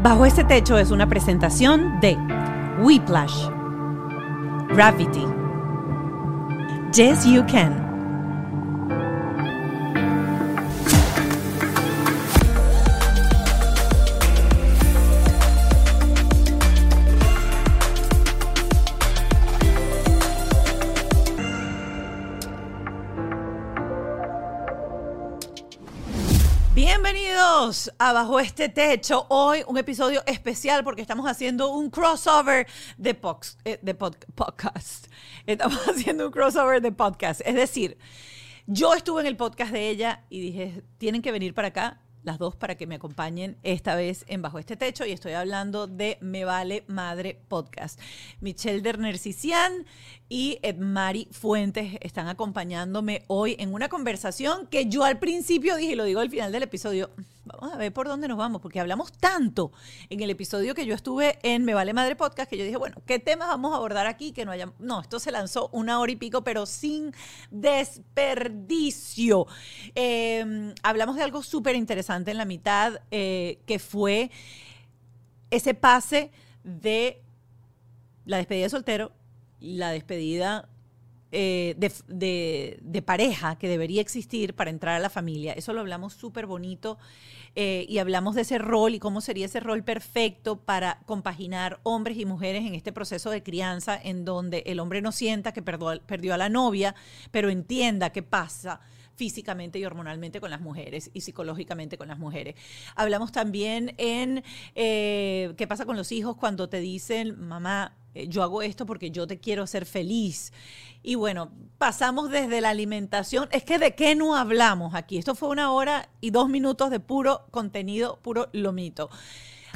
Bajo este techo es una presentación de Whiplash, Gravity, Yes You Can. Bienvenidos este Techo. Hoy un episodio especial porque estamos haciendo un crossover de, pox- eh, de pod- podcast. Estamos haciendo un crossover de podcast. Es decir, yo estuve en el podcast de ella y dije, tienen que venir para acá las dos para que me acompañen esta vez en Bajo este Techo y estoy hablando de Me Vale Madre Podcast. Michelle Dernercician y Edmari Fuentes están acompañándome hoy en una conversación que yo al principio dije, y lo digo al final del episodio, vamos a ver por dónde nos vamos, porque hablamos tanto en el episodio que yo estuve en Me Vale Madre Podcast que yo dije, bueno, ¿qué temas vamos a abordar aquí? Que no haya... No, esto se lanzó una hora y pico, pero sin desperdicio. Eh, hablamos de algo súper interesante en la mitad, eh, que fue ese pase de la despedida de soltero, la despedida eh, de, pareja que debería existir para entrar a la familia. Eso lo hablamos súper bonito eh, y hablamos de ese rol y cómo sería ese rol perfecto para compaginar hombres y mujeres en este proceso de crianza en donde el hombre no sienta que perdió, perdió a la novia, pero entienda qué pasa físicamente y hormonalmente con las mujeres y psicológicamente con las mujeres. Hablamos también en eh, qué pasa con los hijos cuando te dicen, mamá, eh, yo hago esto porque yo te quiero hacer feliz. Y bueno, pasamos desde la alimentación. Es que de qué no hablamos aquí. Esto fue una hora y dos minutos de puro contenido, puro lomito.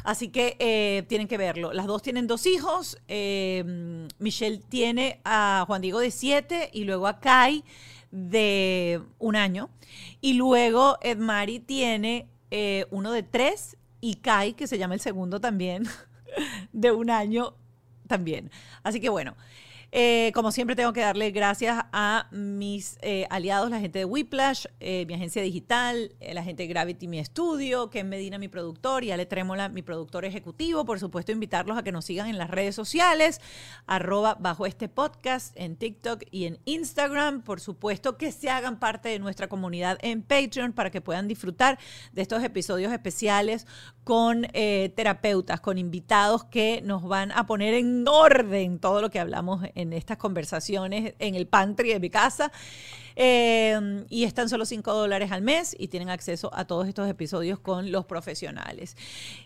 Así que eh, tienen que verlo. Las dos tienen dos hijos. Michelle tiene a Juan Diego de siete y luego a Kai de un año. Y luego Edmari tiene eh, uno de tres y Kai, que se llama el segundo también, de un año también. Así que bueno. Eh, como siempre tengo que darle gracias a mis eh, aliados, la gente de Whiplash, eh, mi agencia digital, la gente de Gravity, mi estudio, Ken Medina, mi productor, y Ale Trémola, mi productor ejecutivo. Por supuesto, invitarlos a que nos sigan en las redes sociales, arroba bajo este podcast, en TikTok y en Instagram. Por supuesto, que se hagan parte de nuestra comunidad en Patreon para que puedan disfrutar de estos episodios especiales con terapeutas, con invitados que nos van a poner en orden todo lo que hablamos en estas conversaciones en el pantry de mi casa. Eh, y están solo 5 dólares al mes y tienen acceso a todos estos episodios con los profesionales.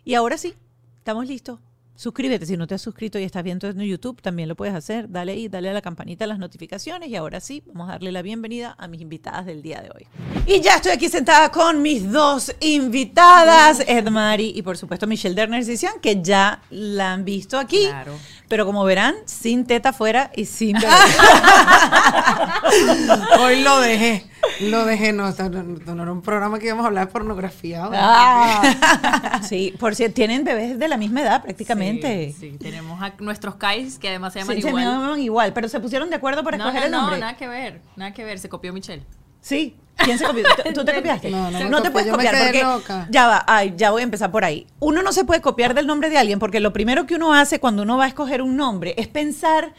Y ahora sí, estamos listos. Suscríbete si no te has suscrito y estás viendo en YouTube, también lo puedes hacer. Dale ahí, dale a la campanita de las notificaciones y ahora sí, vamos a darle la bienvenida a mis invitadas del día de hoy. Y ya estoy aquí sentada con mis dos invitadas, Edmari y por supuesto Michelle Derner Sisian, que ya la han visto aquí. Claro. Pero como verán, sin teta afuera y sin. Hoy lo dejé. Lo dejé. No, no, no era un programa que íbamos a hablar de pornografía. Ah. sí, por si tienen bebés de la misma edad prácticamente. Sí, sí, tenemos a nuestros Kais que además se llaman Sí, se igual. llaman igual, pero se pusieron de acuerdo para no, escoger no, el nombre. no, nada que ver, nada que ver, se copió Michelle. Sí. ¿Quién se copió? ¿Tú- ¿Tú te copiaste? No, no me te puedes copiar porque loca. ya va, ay, ya voy a empezar por ahí. Uno no se puede copiar del nombre de alguien porque lo primero que uno hace cuando uno va a escoger un nombre es pensar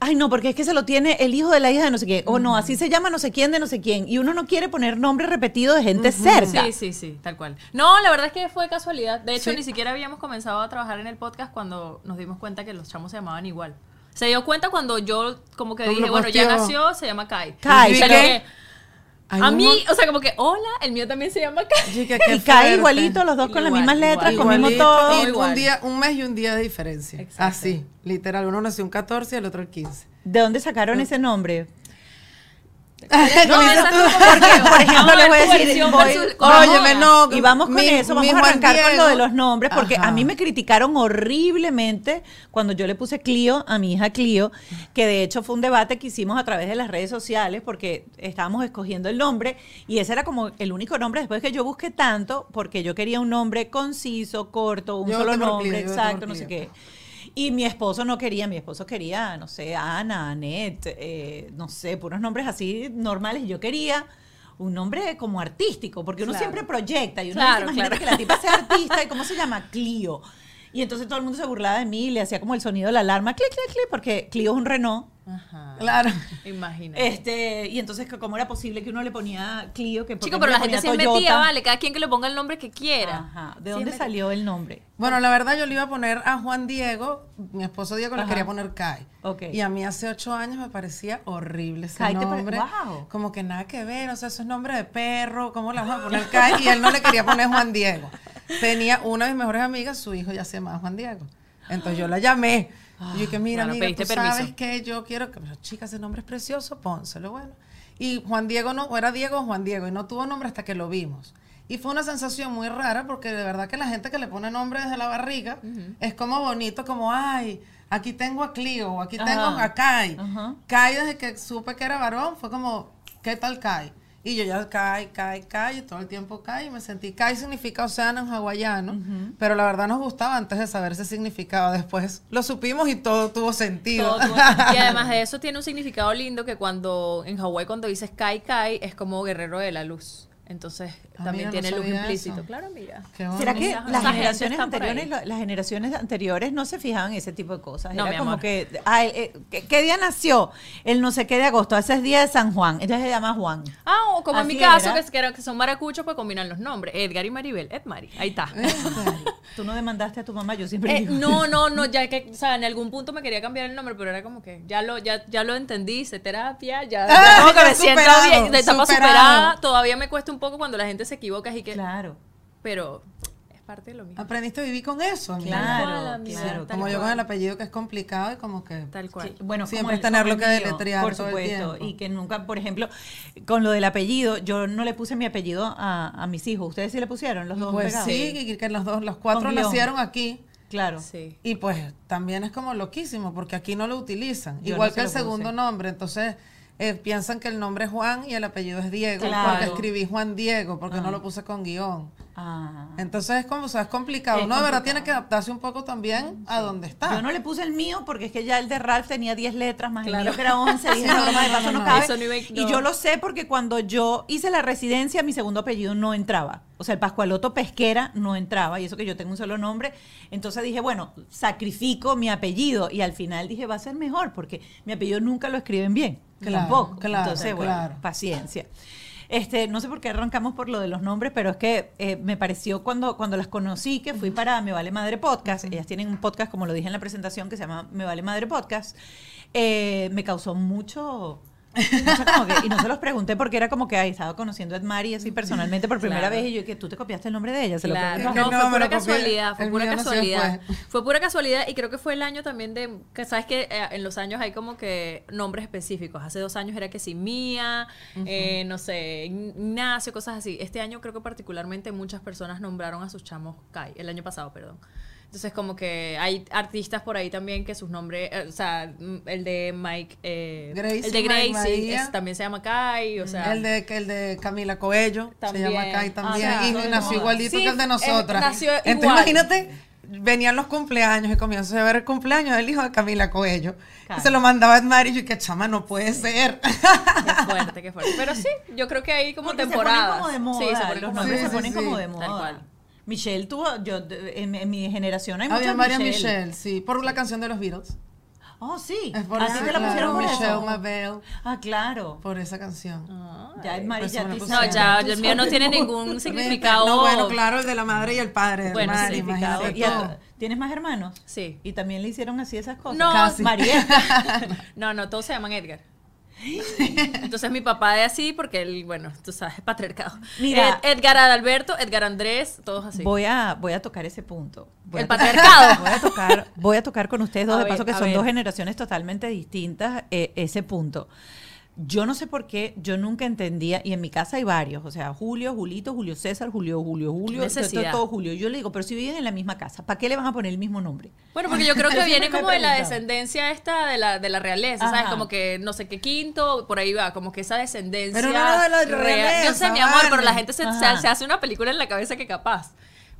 Ay, no, porque es que se lo tiene el hijo de la hija de no sé quién. O no, así se llama no sé quién de no sé quién. Y uno no quiere poner nombre repetido de gente cerca. Sí, sí, sí, tal cual. No, la verdad es que fue casualidad. De hecho, Sí. ni siquiera habíamos comenzado a trabajar en el podcast cuando nos dimos cuenta que los chamos se llamaban igual. Se dio cuenta cuando yo como que dije, bueno, ya nació, se llama Kai. Kai, pero- a mí, o sea, como que, hola, el mío también se llama Kai. Y cae fuerte. igualito, los dos con las mismas letras, Igualito, todo. y un día, un mes y un día de diferencia. Exacto. Así, literal. Uno nació un 14 y el otro el 15. ¿De dónde sacaron ese nombre? No, Porque, por ejemplo, les voy a decir, voy- Óyeme, no, y vamos con mi- eso, vamos a arrancar con lo de los nombres, porque Ajá. a mí me criticaron horriblemente cuando yo le puse Clio a mi hija Clio, que de hecho fue un debate que hicimos a través de las redes sociales, porque estábamos escogiendo el nombre, y ese era como el único nombre después que yo busqué tanto, porque yo quería un nombre conciso, corto, un Yo solo nombre, Clio, exacto, no sé qué. Y mi esposo no quería, mi esposo quería, no sé, Ana, Annette, eh, no sé, puros nombres así normales. Yo quería un nombre como artístico, porque uno Claro. siempre proyecta y uno Claro, claro. que la tipa sea artista y cómo se llama Clio. Y entonces todo el mundo se burlaba de mí y le hacía como el sonido de la alarma, clic, clic, clic, porque Clio es un Renault. Ajá. Claro. Imagínate. Este, y entonces, ¿cómo era posible que uno le ponía Clio? Que por qué Chico, pero le la gente se metía, vale, cada quien que le ponga el nombre que quiera. Ajá. ¿De Sí, dónde me- salió el nombre? Bueno, la verdad yo le iba a poner a Juan Diego, mi esposo Diego le Ajá. quería poner Kai. Ok. Y a mí hace ocho años me parecía horrible ese Kai te pare- nombre. Wow. Como que nada que ver, o sea, eso es nombre de perro, ¿cómo le vamos a poner Kai? Y él no le quería poner Juan Diego. Tenía una de mis mejores amigas, su hijo ya se llama Juan Diego. Entonces yo la llamé. y yo que mira, amiga, pediste tú sabes que yo quiero que, chica, ese nombre es precioso, pónselo, bueno. Y Juan Diego no, o era Diego o Juan Diego, y no tuvo nombre hasta que lo vimos. Y fue una sensación muy rara porque de verdad que la gente que le pone nombre desde la barriga es como bonito, como, ay, aquí tengo a Clio, o aquí tengo a Kai. Kai, desde que supe que era varón, fue como, ¿qué tal Kai? Y yo ya Kai, Kai, y todo el tiempo Kai, y me sentí. Kai significa océano en hawaiano, pero la verdad nos gustaba antes de saber ese significado. Después lo supimos y todo tuvo sentido. Todo tuvo- y además de eso tiene un significado lindo que cuando en Hawái cuando dices Kai Kai es como guerrero de la luz. Entonces Ah, también mira, no tiene luz implícito. eso. Claro, mira. ¿Será que Esa- las generaciones anteriores, lo- las generaciones anteriores no se fijaban en ese tipo de cosas? No, Era mi como amor. que, ah, eh, ¿qué, qué día nació? El no sé qué de agosto, ese es día de San Juan, entonces se llama Juan. Ah, o como en mi caso, que, es- que son maracuchos, pues combinan los nombres. Edgar y Maribel. Edmari. Ahí está. Tú no demandaste a tu mamá, yo siempre Eh, digo. no, no, no, ya que, o sea, en algún punto me quería cambiar el nombre, pero era como que ya lo, ya, ya lo entendí, hice terapia, ya, ya Ah, como que ya me siento bien, de etapa superado. superada, todavía me cuesta un poco cuando la gente se equivoca, así que, Claro, pero es parte de lo mismo. Aprendiste a vivir con eso, claro, claro. tal Como yo con el apellido que es complicado y como que... Tal cual. Sí, bueno, Siempre el- tenerlo que deletrear Por todo el supuesto. Y que nunca, por ejemplo, con lo del apellido, yo no le puse mi apellido a, a mis hijos. ¿Ustedes sí le pusieron los dos Pues pegados? sí, y que los dos, los cuatro nacieron aquí. Claro. Sí. Y pues también es como loquísimo porque aquí no lo utilizan. Yo Igual no que el segundo puse. nombre. Entonces eh, piensan que el nombre es Juan y el apellido es Diego. Claro. Porque escribí Juan Diego porque no lo puse con guion. Ah. Entonces es como, o sea, es complicado. Es Uno de verdad tiene que adaptarse un poco también a donde está. Yo no le puse el mío porque es que ya el de Ralph tenía 10 letras, más Claro. el mío que era 11. Dije, Sí, no, broma de no, paso no, no no. cabe. Eso no iba a- Y yo lo sé porque cuando yo hice la residencia, mi segundo apellido no entraba. O sea, el Pascualoto Pesquera no entraba. Y eso que yo tengo un solo nombre. Entonces dije, bueno, sacrifico mi apellido. Y al final dije, va a ser mejor porque mi apellido nunca lo escriben bien. Claro, tampoco. claro, Entonces, bueno, claro. paciencia. Este, no sé por qué arrancamos por lo de los nombres, pero es que eh, me pareció cuando, cuando las conocí que fui para Me Vale Madre Podcast. Ellas tienen un podcast, como lo dije en la presentación, que se llama Me Vale Madre Podcast. Eh, me causó mucho. Mucho como que- y no se los pregunté porque era como que ay, estaba conociendo a Edmari así personalmente por primera Claro. vez y yo que tú te copiaste el nombre de ella. Se lo Claro. Es no, fue no, me pura lo copié. casualidad, fue pura casualidad. fue. Fue pura casualidad y creo que fue el año también de, que sabes que eh, en los años hay como que nombres específicos. Hace dos años era que sí, Mía, eh, no sé, Ignacio, cosas así. Este año creo que particularmente muchas personas nombraron a sus chamos Kai, el año pasado, perdón. Entonces como que hay artistas por ahí también que sus nombres, eh, o sea, mm, el de Mike, eh, Gracie, el de Gracie es- también se llama Kai, o sea... el, de, el de Camila Coello También. se llama Kai también. Ah, y claro. nació igualito Sí, que el de él nosotras. nació Entonces igual. imagínate, venían los cumpleaños y comienzo a ver el cumpleaños del hijo de Camila Coello. Claro. Se lo mandaba a Edmar y yo, que chama, no puede ser. Qué fuerte, qué fuerte. Pero sí, yo creo que hay como Porque temporadas. Se ponen como de moda. Sí, se ponen los como nombres Sí, se sí, ponen sí. como de Tal moda. cual. Michelle tuvo, yo en, en mi generación hay Había muchas varias Michelle. Michelle, sí, por la canción de los Beatles. Oh, sí. Es por te la claro, pusieron por Michelle eso. Mabel, Ah, claro. por esa canción. Ya es Pues ya te puso No, ya, el mío no tiene ningún significado. No, bueno, claro, el de la madre y el padre. Bueno, Bueno, sí, imagínate Y a- tú. ¿Tienes más hermanos? Sí. Y también le hicieron así esas cosas. No, Casi. Mariel. No, no, todos se llaman Edgar. Entonces mi papá es así porque él, bueno, tú sabes, patriarcado. Mira. Ed- Edgar Adalberto, Edgar Andrés, todos así. Voy a, voy a tocar ese punto. Voy El patriarcado. Voy a tocar, voy a tocar con ustedes dos, A de ver, paso que son ver. dos generaciones totalmente distintas, eh, ese punto. Yo no sé por qué, yo nunca entendía, y en mi casa hay varios, o sea, Julio, Julito, Julio César, Julio, Julio, Julio, Necesidad. todo Julio. Yo le digo, pero si viven en la misma casa, ¿para qué le van a poner el mismo nombre? Bueno, porque yo creo que viene como de la descendencia esta de la, de la realeza, ¿sabes? Como que no sé qué quinto, por ahí va, como que esa descendencia. Pero no de la real. realeza, Yo sé, mi amor, pero la gente se, se- Ajá. se hace una película en la cabeza que capaz.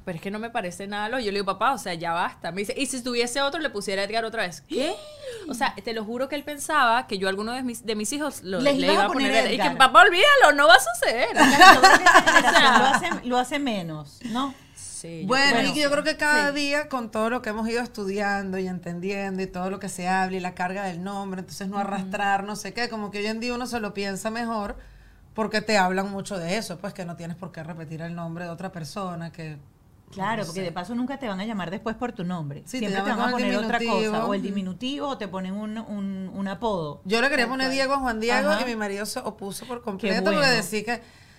Pero es que no me parece nada lo. Yo le digo, papá, o sea, ya basta. Me dice, y si tuviese otro, le pusiera a Edgar otra vez. ¿Qué? O sea, te lo juro que él pensaba que yo a alguno de mis, de mis hijos lo, Les iba a a poner. Edgar. Y que, papá, olvídalo, no va a suceder. lo, hace, lo hace menos, ¿no? Sí, yo- Bueno, Bueno, y que yo creo que cada día con todo lo que hemos ido estudiando y entendiendo y todo lo que se habla y la carga del nombre, entonces no arrastrar, no sé qué, como que hoy en día uno se lo piensa mejor porque te hablan mucho de eso, pues que no tienes por qué repetir el nombre de otra persona, que... Claro, no porque sé. de paso nunca te van a llamar después por tu nombre. Sí, Siempre te, van a poner otra cosa, o el diminutivo, o te ponen un, un, un apodo. Yo le quería poner cual. Diego a Juan Diego Ajá. y mi marido se opuso por completo bueno. porque decía que,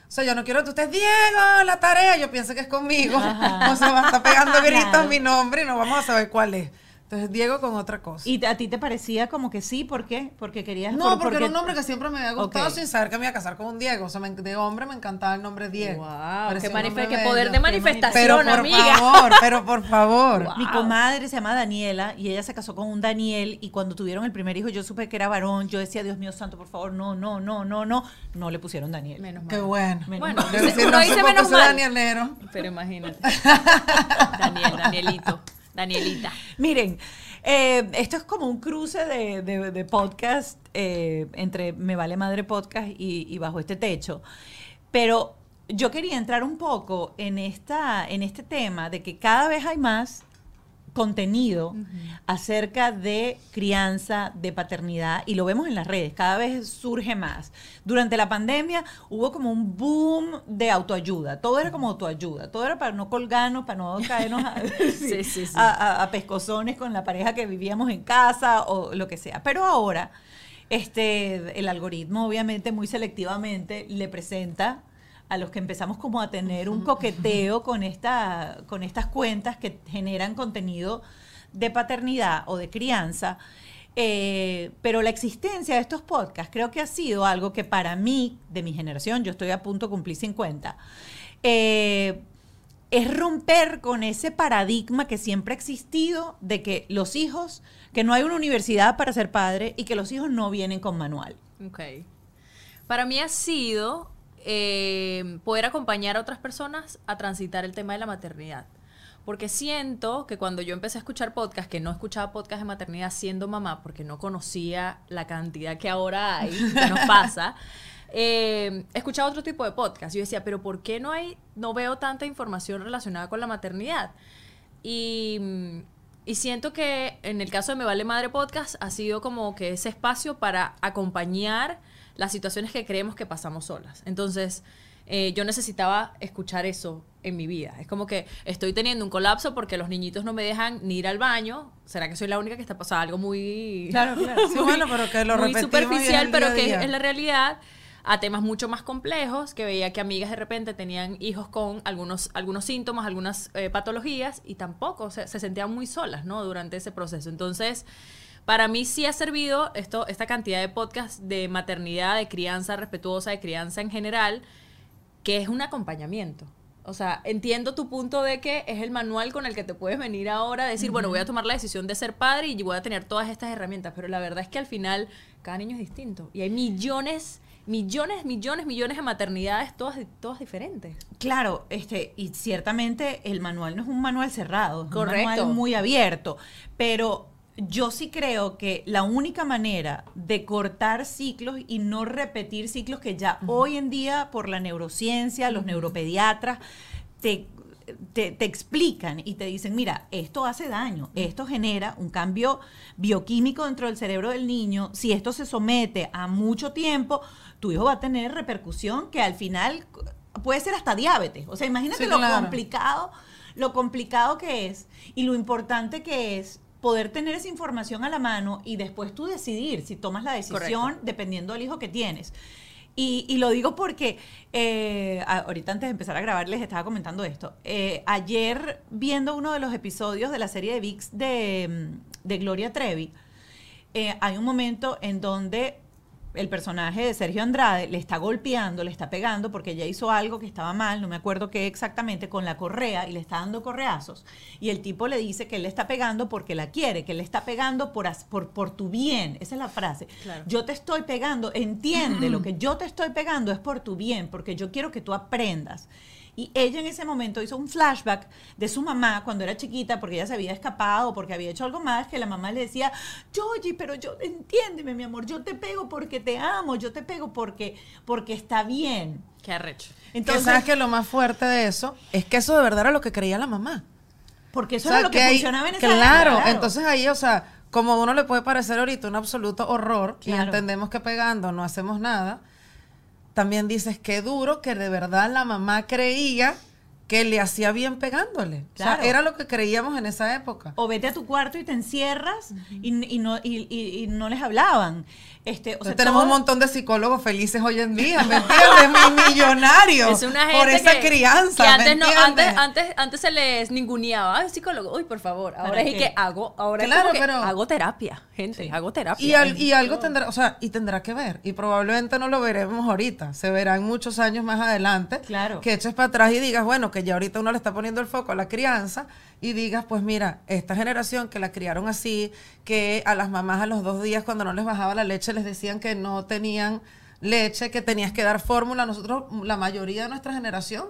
o sea, yo no quiero que usted Diego, la tarea, yo pienso que es conmigo. Ajá. O sea, va a estar pegando gritos Claro. mi nombre y no vamos a saber cuál es. Entonces, Diego con otra cosa. ¿Y a ti te parecía como que sí? ¿Por qué? Porque querías... no, por- porque era un porque- nombre que siempre me había gustado sin saber que me iba a casar con un Diego. O sea, me- de hombre me encantaba el nombre Diego. Wow, qué, poder de Pero manifestación, por amiga. favor, pero por favor. Mi comadre se llama Daniela y ella se casó con un Daniel y cuando tuvieron el primer hijo yo supe que era varón. Yo decía, Dios mío santo, por favor, no, no, no, no, no. No le pusieron Daniel. Menos mal. Qué bueno. Menos Bueno, mal. Decir, no por qué menos mal. Danielero. Pero imagínate. Daniel, Danielito, Danielita. Miren, eh, esto es como un cruce de, podcast eh, entre Me Vale Madre Podcast y, y Bajo este Techo. Pero yo quería entrar un poco en, esta, en este tema de que cada vez hay más contenido acerca de crianza, de paternidad, y lo vemos en las redes, cada vez surge más. Durante la pandemia hubo como un boom de autoayuda, todo era como autoayuda, todo era para no colgarnos, para no caernos a, Sí, sí, sí. a- a- a pescozones con la pareja que vivíamos en casa o lo que sea. Pero ahora, este, el algoritmo obviamente muy selectivamente le presenta a los que empezamos como a tener un coqueteo con, esta, con estas cuentas que generan contenido de paternidad o de crianza. Eh, pero la existencia de estos podcasts creo que ha sido algo que para mí, de mi generación, yo estoy a punto de cumplir 50, eh, es romper con ese paradigma que siempre ha existido de que los hijos, que no hay una universidad para ser padre y que los hijos no vienen con manual. Ok. Para mí ha sido eh, poder acompañar a otras personas a transitar el tema de la maternidad. Porque siento que cuando yo empecé a escuchar podcast, que no escuchaba podcast de maternidad siendo mamá, porque no conocía la cantidad que ahora hay, que nos pasa, eh, escuchaba otro tipo de podcast. Yo decía, pero ¿por qué no hay, no veo tanta información relacionada con la maternidad? Y, y siento que en el caso de Me Vale Madre Podcast ha sido como que ese espacio para acompañar las situaciones que creemos que pasamos solas. Entonces, eh, yo necesitaba escuchar eso en mi vida. Es como que estoy teniendo un colapso porque los niñitos no me dejan ni ir al baño. ¿Será que soy la única que está pasando algo muy... Claro, claro. Sí, bueno, pero que lo muy superficial, pero que es la realidad, a temas mucho más complejos, que veía que amigas de repente tenían hijos con algunos, algunos síntomas, algunas eh, patologías, y tampoco se, se sentían muy solas, ¿no? Durante ese proceso. Entonces, para mí sí ha servido esto, esta cantidad de podcasts de maternidad, de crianza respetuosa, de crianza en general, que es un acompañamiento. O sea, entiendo tu punto de que es el manual con el que te puedes venir ahora a decir, bueno, voy a tomar la decisión de ser padre y voy a tener todas estas herramientas, pero la verdad es que al final cada niño es distinto y hay millones, millones, millones, millones de maternidades todas, todas diferentes. Claro, este, y ciertamente el manual no es un manual cerrado, es Correcto. un manual muy abierto, pero yo sí creo que la única manera de cortar ciclos y no repetir ciclos que ya hoy en día por la neurociencia, los neuropediatras te, te, te explican y te dicen, mira, esto hace daño, esto genera un cambio bioquímico dentro del cerebro del niño, si esto se somete a mucho tiempo, tu hijo va a tener repercusión que al final puede ser hasta diabetes. O sea, imagínate Sí, lo claro. complicado, lo complicado que es y lo importante que es poder tener esa información a la mano y después tú decidir si tomas la decisión Correcto. dependiendo del hijo que tienes. Y, y lo digo porque eh, ahorita antes de empezar a grabar les estaba comentando esto. Eh, ayer viendo uno de los episodios de la serie de VIX de, mm, de Gloria Trevi, eh, hay un momento en donde el personaje de Sergio Andrade le está golpeando, le está pegando porque ella hizo algo que estaba mal, no me acuerdo qué exactamente, con la correa y le está dando correazos. Y el tipo le dice que él le está pegando porque la quiere, que él le está pegando por, por, por tu bien. Esa es la frase. Claro. Yo te estoy pegando, entiende, lo que yo te estoy pegando es por tu bien, porque yo quiero que tú aprendas. Y ella en ese momento hizo un flashback de su mamá cuando era chiquita, porque ella se había escapado, porque había hecho algo más, que la mamá le decía, Georgie, pero yo, entiéndeme, mi amor, yo te pego porque te amo, yo te pego porque, porque está bien. Qué arrecho. Entonces, Entonces, sabes que lo más fuerte de eso es que eso de verdad era lo que creía la mamá. porque eso O sea, era lo que, ahí- funcionaba en esa claro, época, entonces ahí, o sea, como a uno le puede parecer ahorita un absoluto horror y Claro. entendemos que pegando no hacemos nada, también dices que duro que de verdad la mamá creía que le hacía bien pegándole. O sea, era lo que creíamos en esa época. o vete a tu cuarto y te encierras y, y no, y, y- y no les hablaban. Este, o sea, tenemos un montón de psicólogos felices hoy en día, ¿me entiendes? Mi- Millonarios Es una gente por esa que, crianza, que ¿me antes, no, antes, antes, antes se les ninguneaba. Ay, psicólogo, uy, por favor. Ahora ¿Para es que hago, ahora es Claro, como que pero- hago terapia, gente, hago terapia. Y, al- y algo tendrá, o sea, y tendrá que ver. Y probablemente no lo veremos ahorita. Se verá en muchos años más adelante. Claro. Que eches para atrás y digas, bueno, que ya ahorita uno le está poniendo el foco a la crianza. Y digas, pues mira, esta generación que la criaron así, que a las mamás a los dos días cuando no les bajaba la leche les decían que no tenían leche, que tenías que dar fórmula. Nosotros, la mayoría de nuestra generación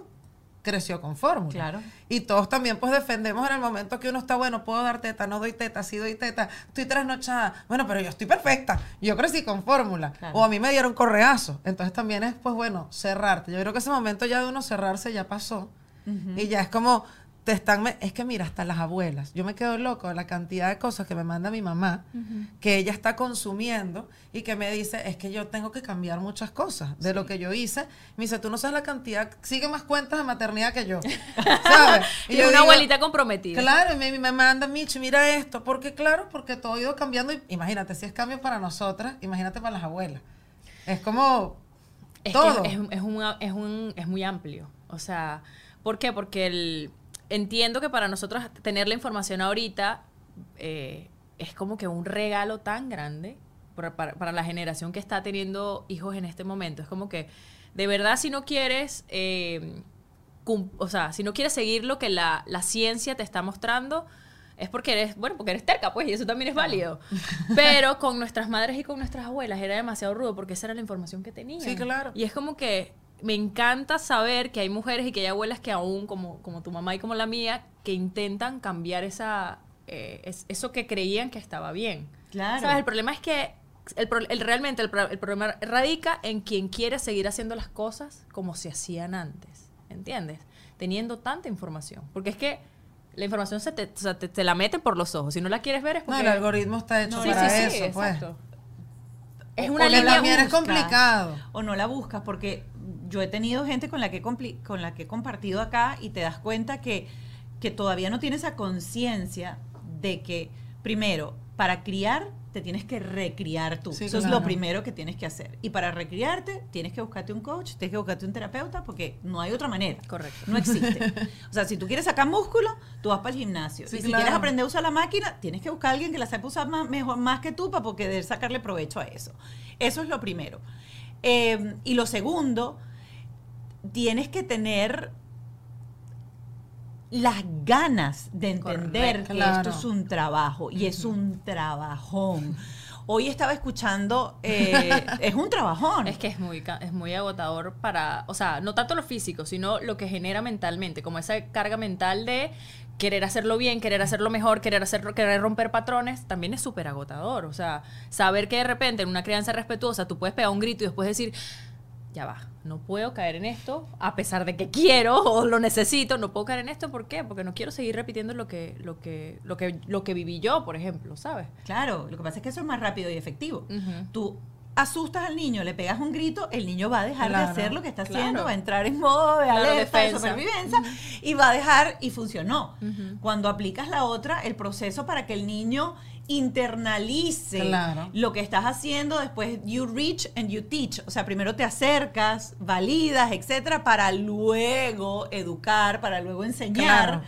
creció con fórmula. Claro. Y todos también pues defendemos en el momento que uno está, bueno, puedo dar teta, no doy teta, sí doy teta, estoy trasnochada. Bueno, pero yo estoy perfecta. Yo crecí con fórmula. Claro. O a mí me dieron correazo. Entonces también es, pues bueno, cerrarte. Yo creo que ese momento ya de uno cerrarse ya pasó. Y ya es como, te están, me- es que mira, hasta las abuelas. Yo me quedo loco de la cantidad de cosas que me manda mi mamá, que ella está consumiendo y que me dice, es que yo tengo que cambiar muchas cosas de lo que yo hice. Me dice, tú no sabes la cantidad, sigue más cuentas de maternidad que yo. ¿Sabes? Y yo una digo, abuelita comprometida. Claro, y me, me manda, Michi, mira esto. Porque claro, porque todo ha ido cambiando. Y, imagínate, si es cambio para nosotras, imagínate para las abuelas. Es como Es todo. que es, es, un, es, un- es muy amplio. O sea, ¿por qué? Porque el, entiendo que para nosotros tener la información ahorita eh, es como que un regalo tan grande para, para- para la generación que está teniendo hijos en este momento. Es como que, de verdad, si no quieres, eh, o sea, si no quieres seguir lo que la, la ciencia te está mostrando, es porque eres, bueno, porque eres terca, pues, y eso también es válido. Pero con nuestras madres y con nuestras abuelas era demasiado rudo porque esa era la información que tenían. Sí, claro. Y es como que me encanta saber que hay mujeres y que hay abuelas que aún, como, como tu mamá y como la mía, que intentan cambiar esa, eh, es- eso que creían que estaba bien. Claro. ¿Sabes? El problema es que el, realmente el, pro- el problema radica en quien quiere seguir haciendo las cosas como se hacían antes. ¿Entiendes? Teniendo tanta información. Porque es que la información se te, o sea, te, te la meten por los ojos. Si no la quieres ver es No, el algoritmo está hecho Sí, para sí, eso, sí, pues. exacto. Es una o línea también es buscas, complicado. O no la buscas, porque yo he tenido gente con la que, he con la que he compartido acá y te das cuenta que, que todavía no tiene esa conciencia de que, primero, para criar te tienes que recriar tú. Sí, Eso es claro. lo primero que tienes que hacer. Y para recriarte tienes que buscarte un coach, tienes que buscarte un terapeuta, porque no hay otra manera. Correcto. No existe. O sea, si tú quieres sacar músculo, tú vas para el gimnasio. Sí, y si claro. quieres aprender a usar la máquina, tienes que buscar a alguien que la sepa usar más, mejor, más que tú para poder sacarle provecho a eso. Eso es lo primero. Eh, y lo segundo, tienes que tener las ganas de entender Correcto. que Claro. esto es un trabajo y es un trabajón. Hoy estaba escuchando, eh, es un trabajón. Es que es muy, es muy agotador para, o sea, no tanto lo físico, sino lo que genera mentalmente, como esa carga mental de querer hacerlo bien, querer hacerlo mejor, querer hacerlo, querer romper patrones, también es súper agotador. O sea, saber que de repente en una crianza respetuosa tú puedes pegar un grito y después decir, ya va, no puedo caer en esto, a pesar de que quiero o lo necesito, no puedo caer en esto, ¿por qué? Porque no quiero seguir repitiendo lo que, lo que, lo que, lo que viví yo, por ejemplo, ¿sabes? Claro, lo que pasa es que eso es más rápido y efectivo. Tú asustas al niño, le pegas un grito, el niño va a dejar Claro, de hacer lo que está claro. haciendo, va a entrar en modo de Claro, alerta, de supervivencia y va a dejar y funcionó. Cuando aplicas la otra, el proceso para que el niño internalice Claro. lo que estás haciendo, después you reach and you teach, o sea, primero te acercas, validas, etcétera, para luego educar, para luego enseñar. Claro.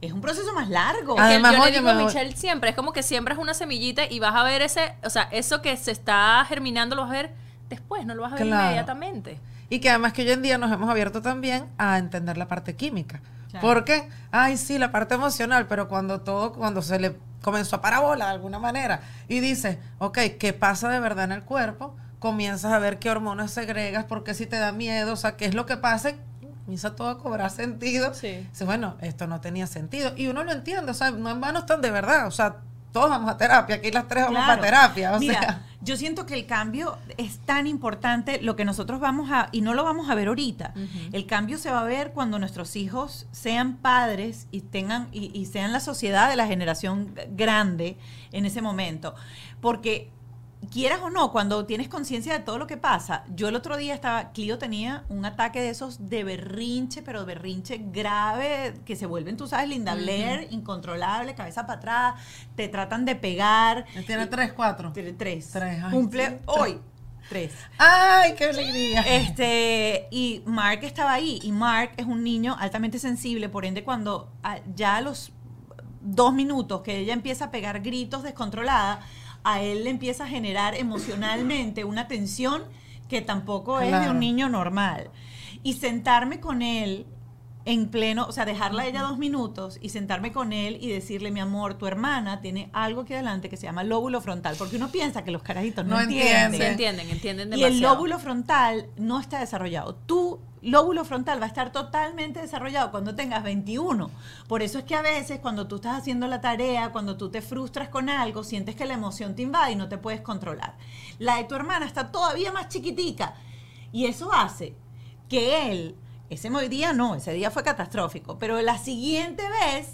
Es un proceso más largo. Además, yo le oye, digo a Michelle siempre, es como que siembras una semillita y vas a ver ese, o sea, eso que se está germinando lo vas a ver después, no lo vas a ver Claro. inmediatamente. Y que además que hoy en día nos hemos abierto también a entender la parte química. Claro. Porque, ay, sí, la parte emocional, pero cuando todo, cuando se le comenzó a parabola de alguna manera y dices, ok, ¿qué pasa de verdad en el cuerpo? Comienzas a ver qué hormonas segregas, porque si te da miedo, o sea, qué es lo que pasa, comienza todo a cobrar sentido. Sí. Dices, bueno, esto no tenía sentido. Y uno lo entiende, o sea, no en vano están de verdad, o sea, todos vamos a terapia, aquí las tres vamos Claro. para terapia, o Mira, sea. yo siento que el cambio es tan importante, lo que nosotros vamos a, y no lo vamos a ver ahorita, el cambio se va a ver cuando nuestros hijos sean padres y tengan, y, y sean la sociedad de la generación grande en ese momento. Porque quieras o no, cuando tienes conciencia de todo lo que pasa, yo el otro día estaba, Clio tenía un ataque de esos de berrinche, pero berrinche grave, que se vuelven, tú sabes, Linda Blair, incontrolable, cabeza para atrás, te tratan de pegar. Tiene tres, cuatro. Tiene tres. Tres, ay, Cumple sí, hoy. Tres. ¡Ay, qué alegría! Este, y Mark estaba ahí, y Mark es un niño altamente sensible, por ende, cuando a- ya a los dos minutos que ella empieza a pegar gritos descontrolada, a él le empieza a generar emocionalmente una tensión que tampoco es de un niño normal. Y sentarme con él en pleno, o sea, dejarla a ella dos minutos y sentarme con él y decirle, mi amor, tu hermana tiene algo aquí adelante que se llama lóbulo frontal, porque uno piensa que los carajitos no, No entienden. Sí entienden, entienden Y demasiado. el lóbulo frontal no está desarrollado. Tu lóbulo frontal va a estar totalmente desarrollado cuando tengas 21. Por eso es que a veces cuando tú estás haciendo la tarea, cuando tú te frustras con algo, sientes que la emoción te invade y no te puedes controlar. La de tu hermana está todavía más chiquitica y eso hace que él, ese día no, ese día fue catastrófico, pero la siguiente vez...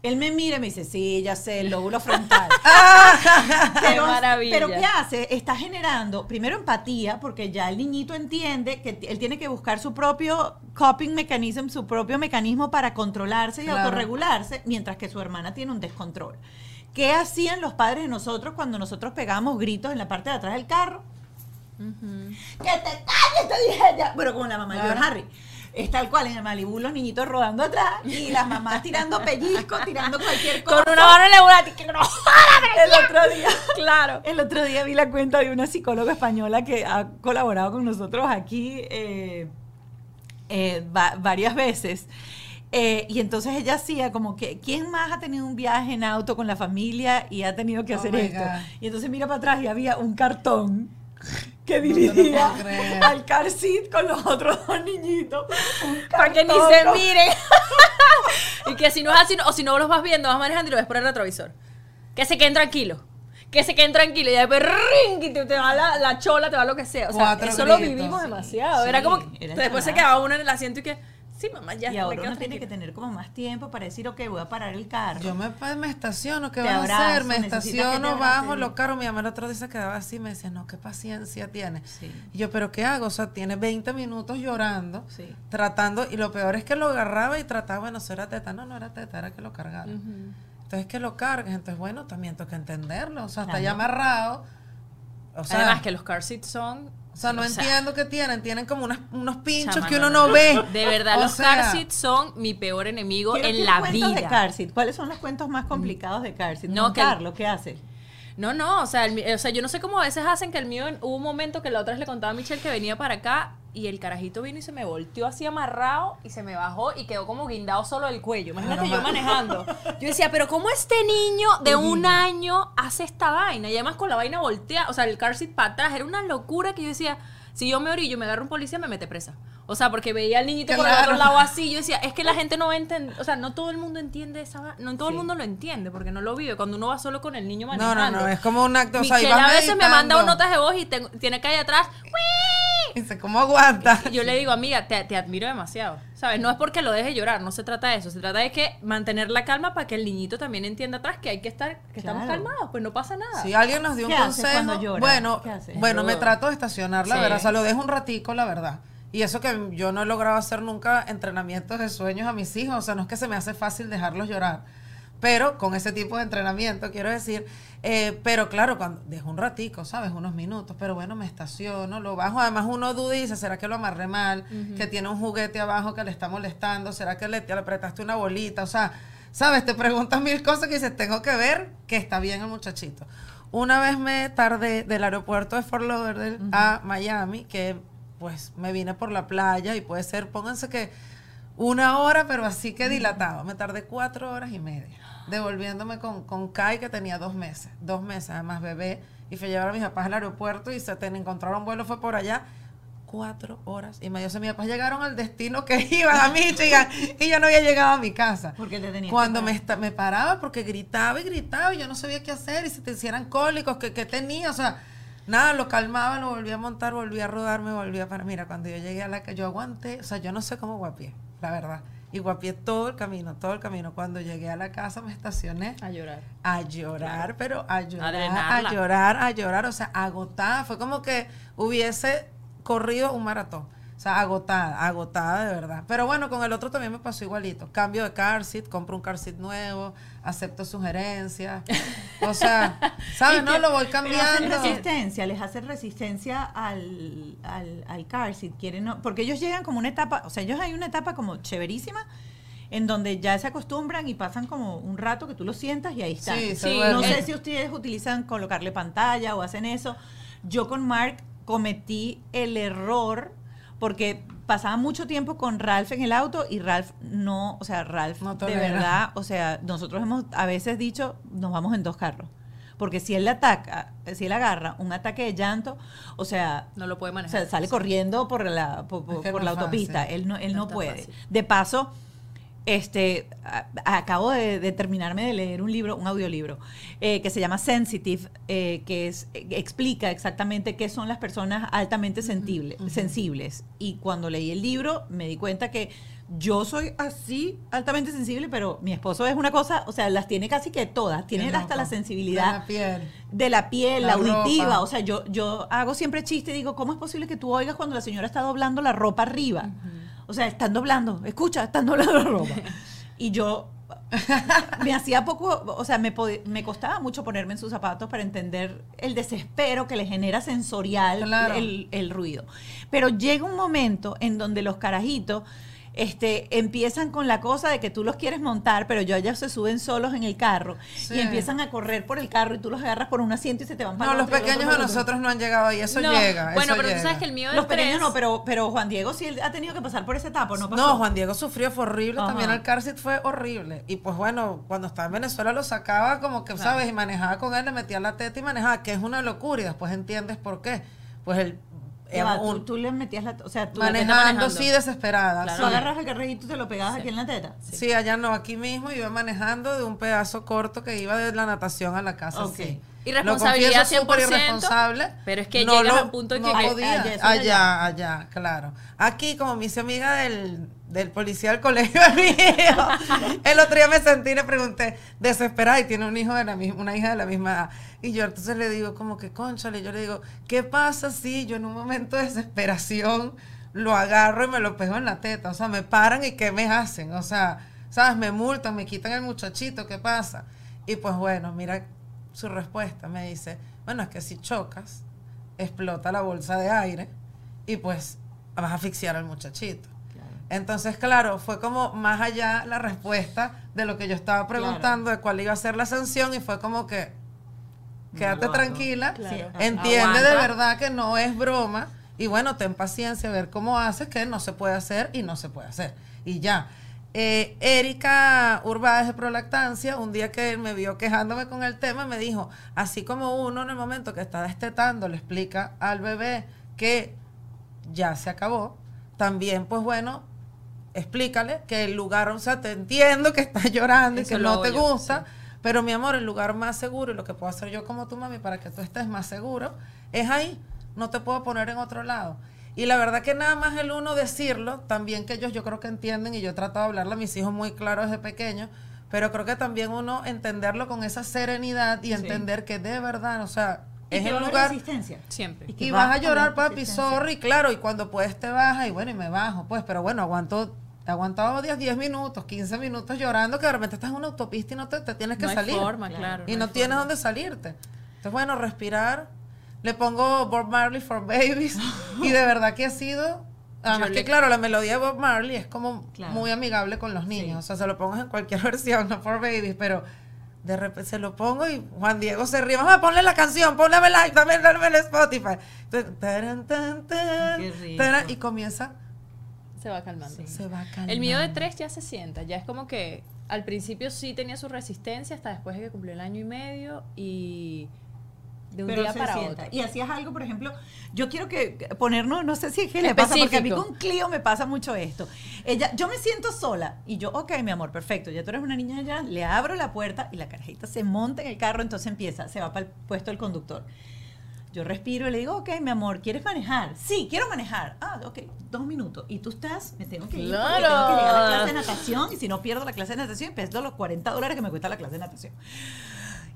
Él me mira y me dice, sí, ya sé, el lóbulo frontal. Qué maravilla. Pero ¿qué hace? Está generando, primero, empatía, porque ya el niñito entiende que él tiene que buscar su propio coping mechanism, su propio mecanismo para controlarse y Claro. autorregularse, mientras que su hermana tiene un descontrol. ¿Qué hacían los padres de nosotros cuando nosotros pegamos gritos en la parte de atrás del carro? ¡Que te calles! Te dije ya. Bueno, como la mamá de Claro. Harry. Es tal cual en el Malibú, los niñitos rodando atrás y las mamás tirando pellizcos, tirando cualquier cosa. Con una mano en la bola, que no El otro día. Claro. El otro día vi la cuenta de una psicóloga española que ha colaborado con nosotros aquí eh, eh, va- varias veces. Eh, y entonces ella hacía como que, ¿quién más ha tenido un viaje en auto con la familia y ha tenido que Oh hacer esto? God. Y entonces mira para atrás y había un cartón que dividía puedo creer. al car seat con los otros dos niñitos. Para que ni se miren. y que si no es así, o si no los vas viendo, vas manejando y lo ves por el retrovisor. Que se queden tranquilos. Que se queden tranquilos. Y después ring, y te, te va la, la chola, te va lo que sea. O sea, Cuatro eso lo vivimos Sí, demasiado. sí, Era como que era después se quedaba uno en el asiento y que, sí, mamá, ya. Y ahora uno tiene que tener como más tiempo para decir, ok, voy a parar el carro. Yo me, pa- me estaciono, ¿qué van a hacer? Me estaciono, bajo, lo caro. Mi mamá el otro día se quedaba así, me decía, no, qué paciencia tiene. Sí. Y yo, ¿pero qué hago? O sea, tiene 20 minutos llorando, Sí. tratando, y lo peor es que lo agarraba y trataba, bueno, eso era teta. No, no era teta, era que lo cargara. Entonces, que lo cargues. Entonces, bueno, también tengo que entenderlo. O sea, está Claro. ya amarrado. O sea, Además que los car seats son... o sea, no entiendo qué tienen. Tienen como unas- unos pinchos chama, que uno no, ve. De verdad, O los sea, car seats son mi peor enemigo en la cuentos de vida. car seat. ¿Cuáles son los cuentos más complicados de car seat? No, que- Carlos, ¿qué hace? No, no, o sea, el o sea, yo no sé cómo a veces hacen que el mío, hubo un momento que la otra vez le contaba a Michelle que venía para acá y el carajito vino y se me volteó así amarrado y se me bajó y quedó como guindado solo del cuello. Imagínate yo ma- manejando. Yo decía, pero ¿cómo este niño de un año hace esta vaina? Y además con la vaina voltea, o sea, el car seat para atrás, era una locura que yo decía, si yo me orillo, me agarro un policía, me mete presa. O sea, porque veía al niñito por el Claro. otro lado así, yo decía, es que la gente no va a entender, o sea, no todo el mundo entiende esa, va- no todo el mundo lo entiende, porque no lo vive. Cuando uno va solo con el niño No, manejando. no, no, es como un acto. O sea, Michelle a veces me manda notas de voz y tengo- tiene que ir atrás. ¡Wii! Dice, ¿cómo aguanta? Y yo le digo, amiga, te, te admiro demasiado. ¿Sabes? No es porque lo deje llorar, no se trata de eso. Se trata de que mantener la calma para que el niñito también entienda atrás que hay que estar, que estamos Claro. calmados, pues no pasa nada. Si alguien nos dio un ¿Qué haces consejo, cuando llora? bueno, bueno, me trato de estacionar, la Sí. verdad, o sea, lo dejo un ratico, la verdad. Y eso que yo no he logrado hacer nunca entrenamientos de sueños a mis hijos, o sea, no es que se me hace fácil dejarlos llorar, pero con ese tipo de entrenamiento, quiero decir, eh, pero claro, cuando dejo un ratico, ¿sabes? Unos minutos, pero bueno, me estaciono, lo bajo, además uno duda y dice, ¿será que lo amarré mal? Que tiene un juguete abajo que le está molestando, ¿será que le, le apretaste una bolita? O sea, ¿sabes? Te preguntas mil cosas que dices, tengo que ver que está bien el muchachito. Una vez me tardé del aeropuerto de Fort Lauderdale a Miami, que pues me vine por la playa y puede ser, pónganse que una hora, pero así que dilatado. Me tardé cuatro horas y media devolviéndome con, con Kai, que tenía dos meses, dos meses, además bebé, y fue a llevar a mis papás al aeropuerto y se ten, encontraron vuelo, fue por allá cuatro horas y medio. O sea, mis papás llegaron al destino que iban a Michigan y yo no había llegado a mi casa. Porque te tenías Cuando me, me paraba porque gritaba y gritaba y yo no sabía qué hacer y si te hicieran cólicos, que, que tenía, o sea, nada, lo calmaba, lo volvía a montar, volvía a rodar, me volvía a parar. Mira, cuando yo llegué a la que yo aguanté, o sea, yo no sé cómo guapié, la verdad. Y guapié todo el camino, todo el camino. Cuando llegué a la casa me estacioné A llorar. a llorar, pero a llorar, a llorar, a llorar, o sea, agotada. Fue como que hubiese corrido un maratón. O sea, agotada, agotada de verdad. Pero bueno, con el otro también me pasó igualito. Cambio de car seat, compro un car seat nuevo, acepto sugerencias. O sea, ¿sabes? No, lo voy Pero hacen cambiando. resistencia, les hacen resistencia al, al, al car seat, quieren, no- porque ellos llegan como una etapa, o sea, ellos hay una etapa como chéverísima, en donde ya se acostumbran y pasan como un rato que tú lo sientas y ahí están. Sí, se Sí, no sé si ustedes utilizan colocarle pantalla o hacen eso. Yo con Mark cometí el error porque pasaba mucho tiempo con Ralph en el auto y Ralph no, o sea, Ralph No de verdad, o sea, nosotros hemos a veces dicho, nos vamos en dos carros. Porque si él le ataca, si él agarra un ataque de llanto, o sea, No lo puede o manejar. sea, sale corriendo por la, por, por- por la autopista. Él no, él No puede. fácil. De paso, este, a- acabo de, de terminarme de leer un libro, un audiolibro, eh, que se llama Sensitive, eh, que es, explica exactamente qué son las personas altamente sensible- sensibles. Y cuando leí el libro, me di cuenta que yo soy así, altamente sensible, pero mi esposo es una cosa, o sea, las tiene casi que todas. Tiene hasta la sensibilidad De la piel. de la piel, La la, auditiva. ropa. O sea, yo, yo hago siempre chiste y digo, ¿cómo es posible que tú oigas cuando la señora está doblando la ropa arriba? O sea, están doblando, escucha, están doblando la ropa. y yo me hacía poco, o sea, me, me costaba mucho ponerme en sus zapatos para entender el desespero que le genera sensorial Claro. el, el ruido. Pero llega un momento en donde los carajitos este, empiezan con la cosa de que tú los quieres montar, pero ya ellos se suben solos en el carro Sí. y empiezan a correr por el carro y tú los agarras por un asiento y se te van para No, el los y pequeños otro. nosotros no han llegado ahí. Eso No, llega. Bueno, eso pero tú sabes que el mío de Los pequeños tres- no, pero, pero Juan Diego sí ha tenido que pasar por esa etapa, ¿no pasó? No, Juan Diego sufrió, fue horrible. Ajá. También el car seat fue horrible. Y pues bueno, cuando estaba en Venezuela lo sacaba como que, ¿sabes? Y manejaba con él, le metía la teta y manejaba, que es una locura. Y después entiendes por qué. Pues el. Eh, tú, un- tú le metías la... O sea, tú, manejando, manejando. sí, desesperada. tú sí. agarras el carrejito y te lo pegabas aquí en la teta. Sí, allá no, aquí mismo iba manejando de un pedazo corto que iba de la natación a la casa. Ok. sí. Y Lo responsabilidad confieso, súper 100%, irresponsable. pero es que llegas a un punto en no que- podía. allá, allá, allá. claro. Aquí, como me hice amiga del, del policía del colegio mío, el otro día me sentí y le pregunté, desesperada, y tiene un hijo de la misma, una hija de la misma edad. Y yo entonces le digo, como que, conchale, yo le digo, ¿qué pasa si yo en un momento de desesperación lo agarro y me lo pego en la teta? O sea, me paran y ¿qué me hacen? O sea, ¿sabes? Me multan, me quitan el muchachito, ¿qué pasa? Y pues bueno, mira su respuesta, me dice, bueno, es que si chocas, explota la bolsa de aire y pues vas a asfixiar al muchachito. Entonces, claro, fue como más allá la respuesta de lo que yo estaba preguntando de cuál iba a ser la sanción y fue como que quédate No, tranquila, Claro. entiende de verdad que no es broma y bueno, ten paciencia a ver cómo haces que no se puede hacer y no se puede hacer. Y ya. Eh, Erika Urbáez de Prolactancia, un día que me vio quejándome con el tema, me dijo, así como uno en el momento que está destetando le explica al bebé que ya se acabó, también pues bueno, explícale que el lugar, o sea, te entiendo que estás llorando Eso y que no te yo, gusta, sí. pero mi amor, el lugar más seguro y lo que puedo hacer yo como tu mami para que tú estés más seguro es ahí, no te puedo poner en otro lado. Y la verdad que nada más el uno decirlo, también que ellos yo creo que entienden y yo trato de hablarle a mis hijos muy claro desde pequeños, pero creo que también uno entenderlo con esa serenidad y entender que de verdad, o sea, Y es que el lugar resistencia. Siempre. que y va vas a llorar, papi, sorry, claro, y cuando puedes te bajas y bueno, y me bajo, pues, pero bueno, aguanto, he aguantado 10, 10 minutos, 15 minutos llorando, que de repente estás en una autopista y no te, te tienes que no hay salir. forma, claro. y no no, hay tienes forma. dónde salirte. Entonces, bueno, respirar. Le pongo Bob Marley for Babies y de verdad que ha sido... Además Yo que le- claro, la melodía de Bob Marley es como Claro. muy amigable con los niños. O sea, se lo pongas en cualquier versión, no for babies, pero De repente se lo pongo y Juan Diego se ríe. Mamá, ponle la canción, ponle like, dame, dame el Spotify. Entonces, taran, rico. taran, y comienza. Se va calmando. Se va calmando. El mío de tres ya se sienta, ya es como que al principio sí tenía su resistencia hasta después de que cumplió el año y medio y de un Pero día para sienta. otro. Y hacías algo, por ejemplo, yo quiero que ponernos, no sé si es que le pasa, porque a mí con Clio me pasa mucho esto. Ella, yo me siento sola y yo, ok, mi amor, perfecto, ya tú eres una niña ya, le abro la puerta y la carajita se monta en el carro, entonces empieza, se va para el puesto del conductor. Yo respiro y le digo, ok, mi amor, ¿quieres manejar? Sí, quiero manejar. Ah, ok, dos minutos. Y tú estás, me tengo que ir Claro. tengo que llegar a la clase de natación y si no pierdo la clase de natación, pierdo los 40 dólares que me cuesta la clase de natación.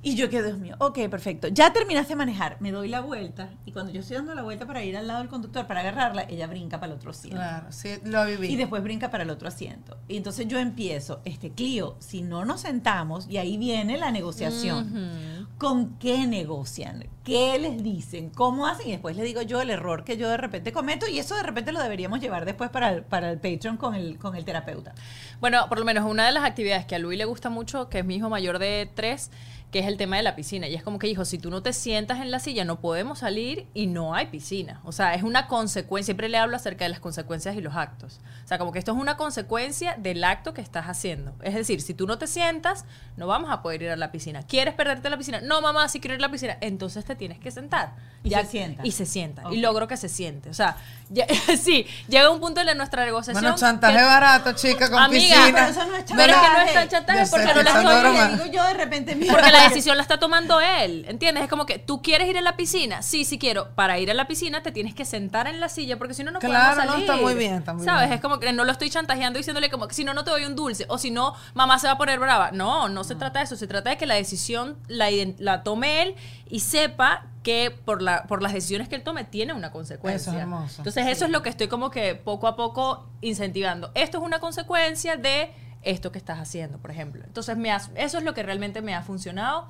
Y yo que, Dios mío, ok, perfecto. Ya terminaste de manejar. Me doy la vuelta y cuando yo estoy dando la vuelta para ir al lado del conductor para agarrarla, ella brinca para el otro asiento. Claro, sí, lo viví. Y después brinca para el otro asiento. Y entonces yo empiezo, este Clio, si no nos sentamos, y ahí viene la negociación. ¿Con qué negocian? ¿Qué les dicen? ¿Cómo hacen? Y después les digo yo el error que yo de repente cometo y eso de repente lo deberíamos llevar después para el, para el Patreon con el, con el terapeuta. Bueno, por lo menos una de las actividades que a Luis le gusta mucho, que es mi hijo mayor de tres, que es el tema de la piscina. Y es como que, hijo, si tú no te sientas en la silla, no podemos salir y no hay piscina. O sea, es una consecuencia. Siempre le hablo acerca de las consecuencias y los actos. O sea, como que esto es una consecuencia del acto que estás haciendo. Es decir, si tú no te sientas, no vamos a poder ir a la piscina. ¿Quieres perderte la piscina? No, mamá, si quiero ir a la piscina. Entonces te tienes que sentar. Y se sienta. Y se sienta. Y logro que se siente. O sea, ya- sí, llega un punto de nuestra negociación. Bueno, chantaje que- barato, chica, con Amiga, piscina. Pero eso no es Pero es que no chantaje. es tan chantaje sé, porque no la estoy... digo yo de repente, mira, Porque la decisión la está tomando él, ¿entiendes? Es como que tú quieres ir a la piscina, sí, sí quiero. Para ir a la piscina te tienes que sentar en la silla porque si no no Claro, podemos no, salir. está muy bien, está muy ¿Sabes? bien. Es como que no lo estoy chantajeando diciéndole como que si no no te doy un dulce o si no mamá se va a poner brava. No, no se trata de eso, se trata de que la decisión la, la tome él y sepa que por, la, por las decisiones que él tome tiene una consecuencia. Eso es hermoso. Entonces eso es lo que estoy como que poco a poco incentivando. Esto es una consecuencia de esto que estás haciendo, por ejemplo. Entonces me ha- eso es lo que realmente me ha funcionado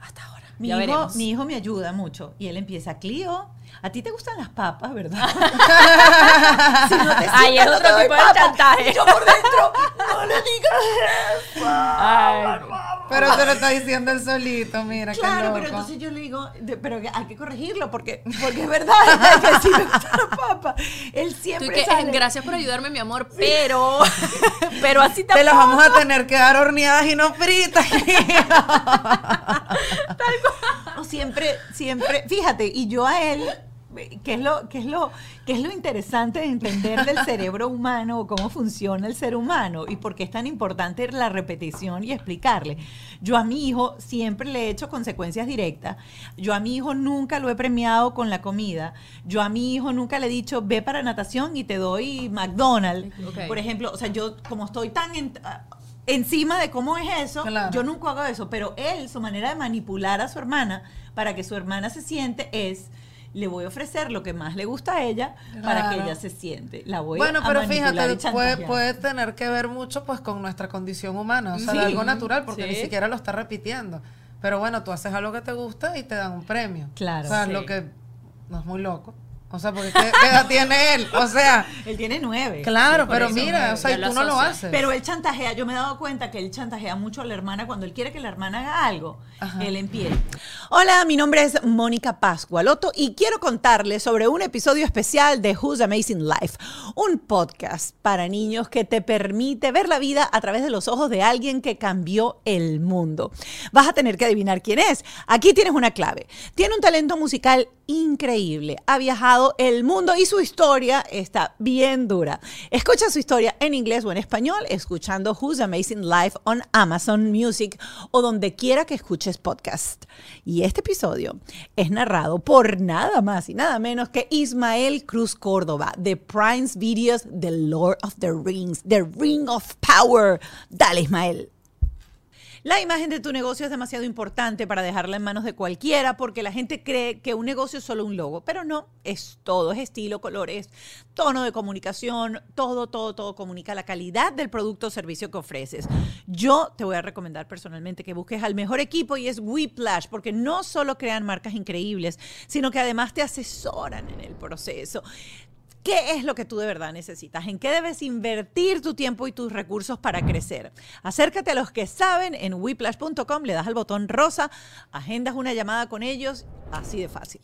hasta ahora. Mi ya hijo, veremos. mi hijo me ayuda mucho y él empieza, Clio, a ti te gustan las papas, ¿verdad? si no te Ahí es otro tipo de chantaje. Yo por dentro, no le digas eso. Ay, Pero te lo está diciendo él solito, mira, Claro, qué pero entonces yo le digo, de- pero que hay que corregirlo porque, porque es verdad que sí me gustan las papas. Él siempre que, sale- gracias por ayudarme, mi amor, pero pero así Te las vamos a tener que dar horneadas y no fritas. O siempre, siempre, fíjate, y yo a él, ¿qué es lo, qué es lo, qué es lo interesante de entender del cerebro humano o cómo funciona el ser humano y por qué es tan importante la repetición y explicarle? Yo a mi hijo siempre le he hecho consecuencias directas. Yo a mi hijo nunca lo he premiado con la comida. Yo a mi hijo nunca le he dicho, ve para natación y te doy McDonald's. Por ejemplo, o sea, yo como estoy tan en- encima de cómo es eso, Claro. yo nunca hago eso, pero él, su manera de manipular a su hermana para que su hermana se siente es, le voy a ofrecer lo que más le gusta a ella para que ella se siente. La voy Bueno, a pero fíjate, puede, tener que ver mucho pues con nuestra condición humana, o sea, Sí. de algo natural, porque Sí. ni siquiera lo está repitiendo. Pero bueno, tú haces algo que te gusta y te dan un premio. Claro. O sea, Sí. lo que no es muy loco. O sea, porque ¿qué, qué edad tiene él? O sea, Él tiene nueve. claro, Sí, pero mira, o sea, y tú no lo haces. Pero él chantajea, yo me he dado cuenta que él chantajea mucho a la hermana cuando él quiere que la hermana haga algo, Ajá. él empieza. Hola, mi nombre es Mónica Pascualoto y quiero contarles sobre un episodio especial de Who's Amazing Life, un podcast para niños que te permite ver la vida a través de los ojos de alguien que cambió el mundo. Vas a tener que adivinar quién es. Aquí tienes una clave. Tiene un talento musical increíble, ha viajado el mundo y su historia está bien dura. Escucha su historia en inglés o en español escuchando Who's Amazing Life on Amazon Music o donde quiera que escuches podcast. Y este episodio es narrado por nada más y nada menos que Ismael Cruz Córdoba de Prime's Videos The Lord of the Rings, The Ring of Power. Dale, Ismael. La imagen de tu negocio es demasiado importante para dejarla en manos de cualquiera porque la gente cree que un negocio es solo un logo, pero no, es todo, es estilo, colores, tono de comunicación, todo, todo, todo comunica la calidad del producto o servicio que ofreces. Yo te voy a recomendar personalmente que busques al mejor equipo y es Whiplash porque no solo crean marcas increíbles, sino que además te asesoran en el proceso ¿Qué es lo que tú de verdad necesitas? ¿En qué debes invertir tu tiempo y tus recursos para crecer? Acércate a los que saben en whiplash.com, le das al botón rosa, agendas una llamada con ellos, así de fácil.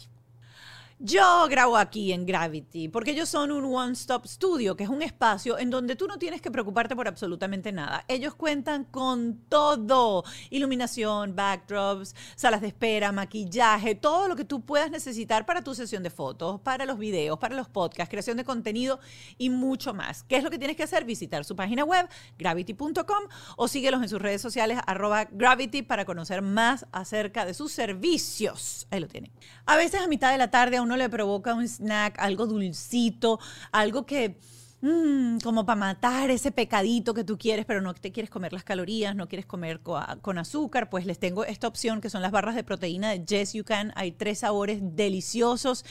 Yo grabo aquí en Gravity porque ellos son un one-stop studio, que es un espacio en donde tú no tienes que preocuparte por absolutamente nada. Ellos cuentan con todo, iluminación, backdrops, salas de espera, maquillaje, todo lo que tú puedas necesitar para tu sesión de fotos, para los videos, para los podcasts, creación de contenido y mucho más. ¿Qué es lo que tienes que hacer? Visitar su página web, gravity.com o síguelos en sus redes sociales, arroba gravity, para conocer más acerca de sus servicios. Ahí lo tienen. A veces a mitad de la tarde a uno le provoca un snack, algo dulcito, algo que... mm, como para matar ese pecadito que tú quieres, pero no te quieres comer las calorías, no quieres comer co- con azúcar, pues les tengo esta opción que son las barras de proteína de Yes You Can. Hay tres sabores deliciosos.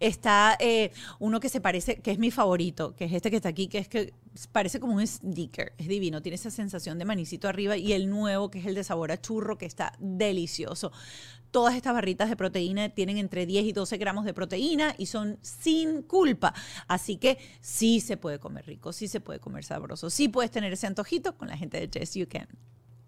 Está eh, uno que se parece, que es mi favorito, que es este que está aquí, que es que parece como un sticker. Es divino, tiene esa sensación de manicito arriba. Y el nuevo, que es el de sabor a churro, que está delicioso. Todas estas barritas de proteína tienen entre 10 y 12 gramos de proteína y son sin culpa. Así que sí se puede comer rico, sí se puede comer sabroso, sí puedes tener ese antojito con la gente de Yes You Can.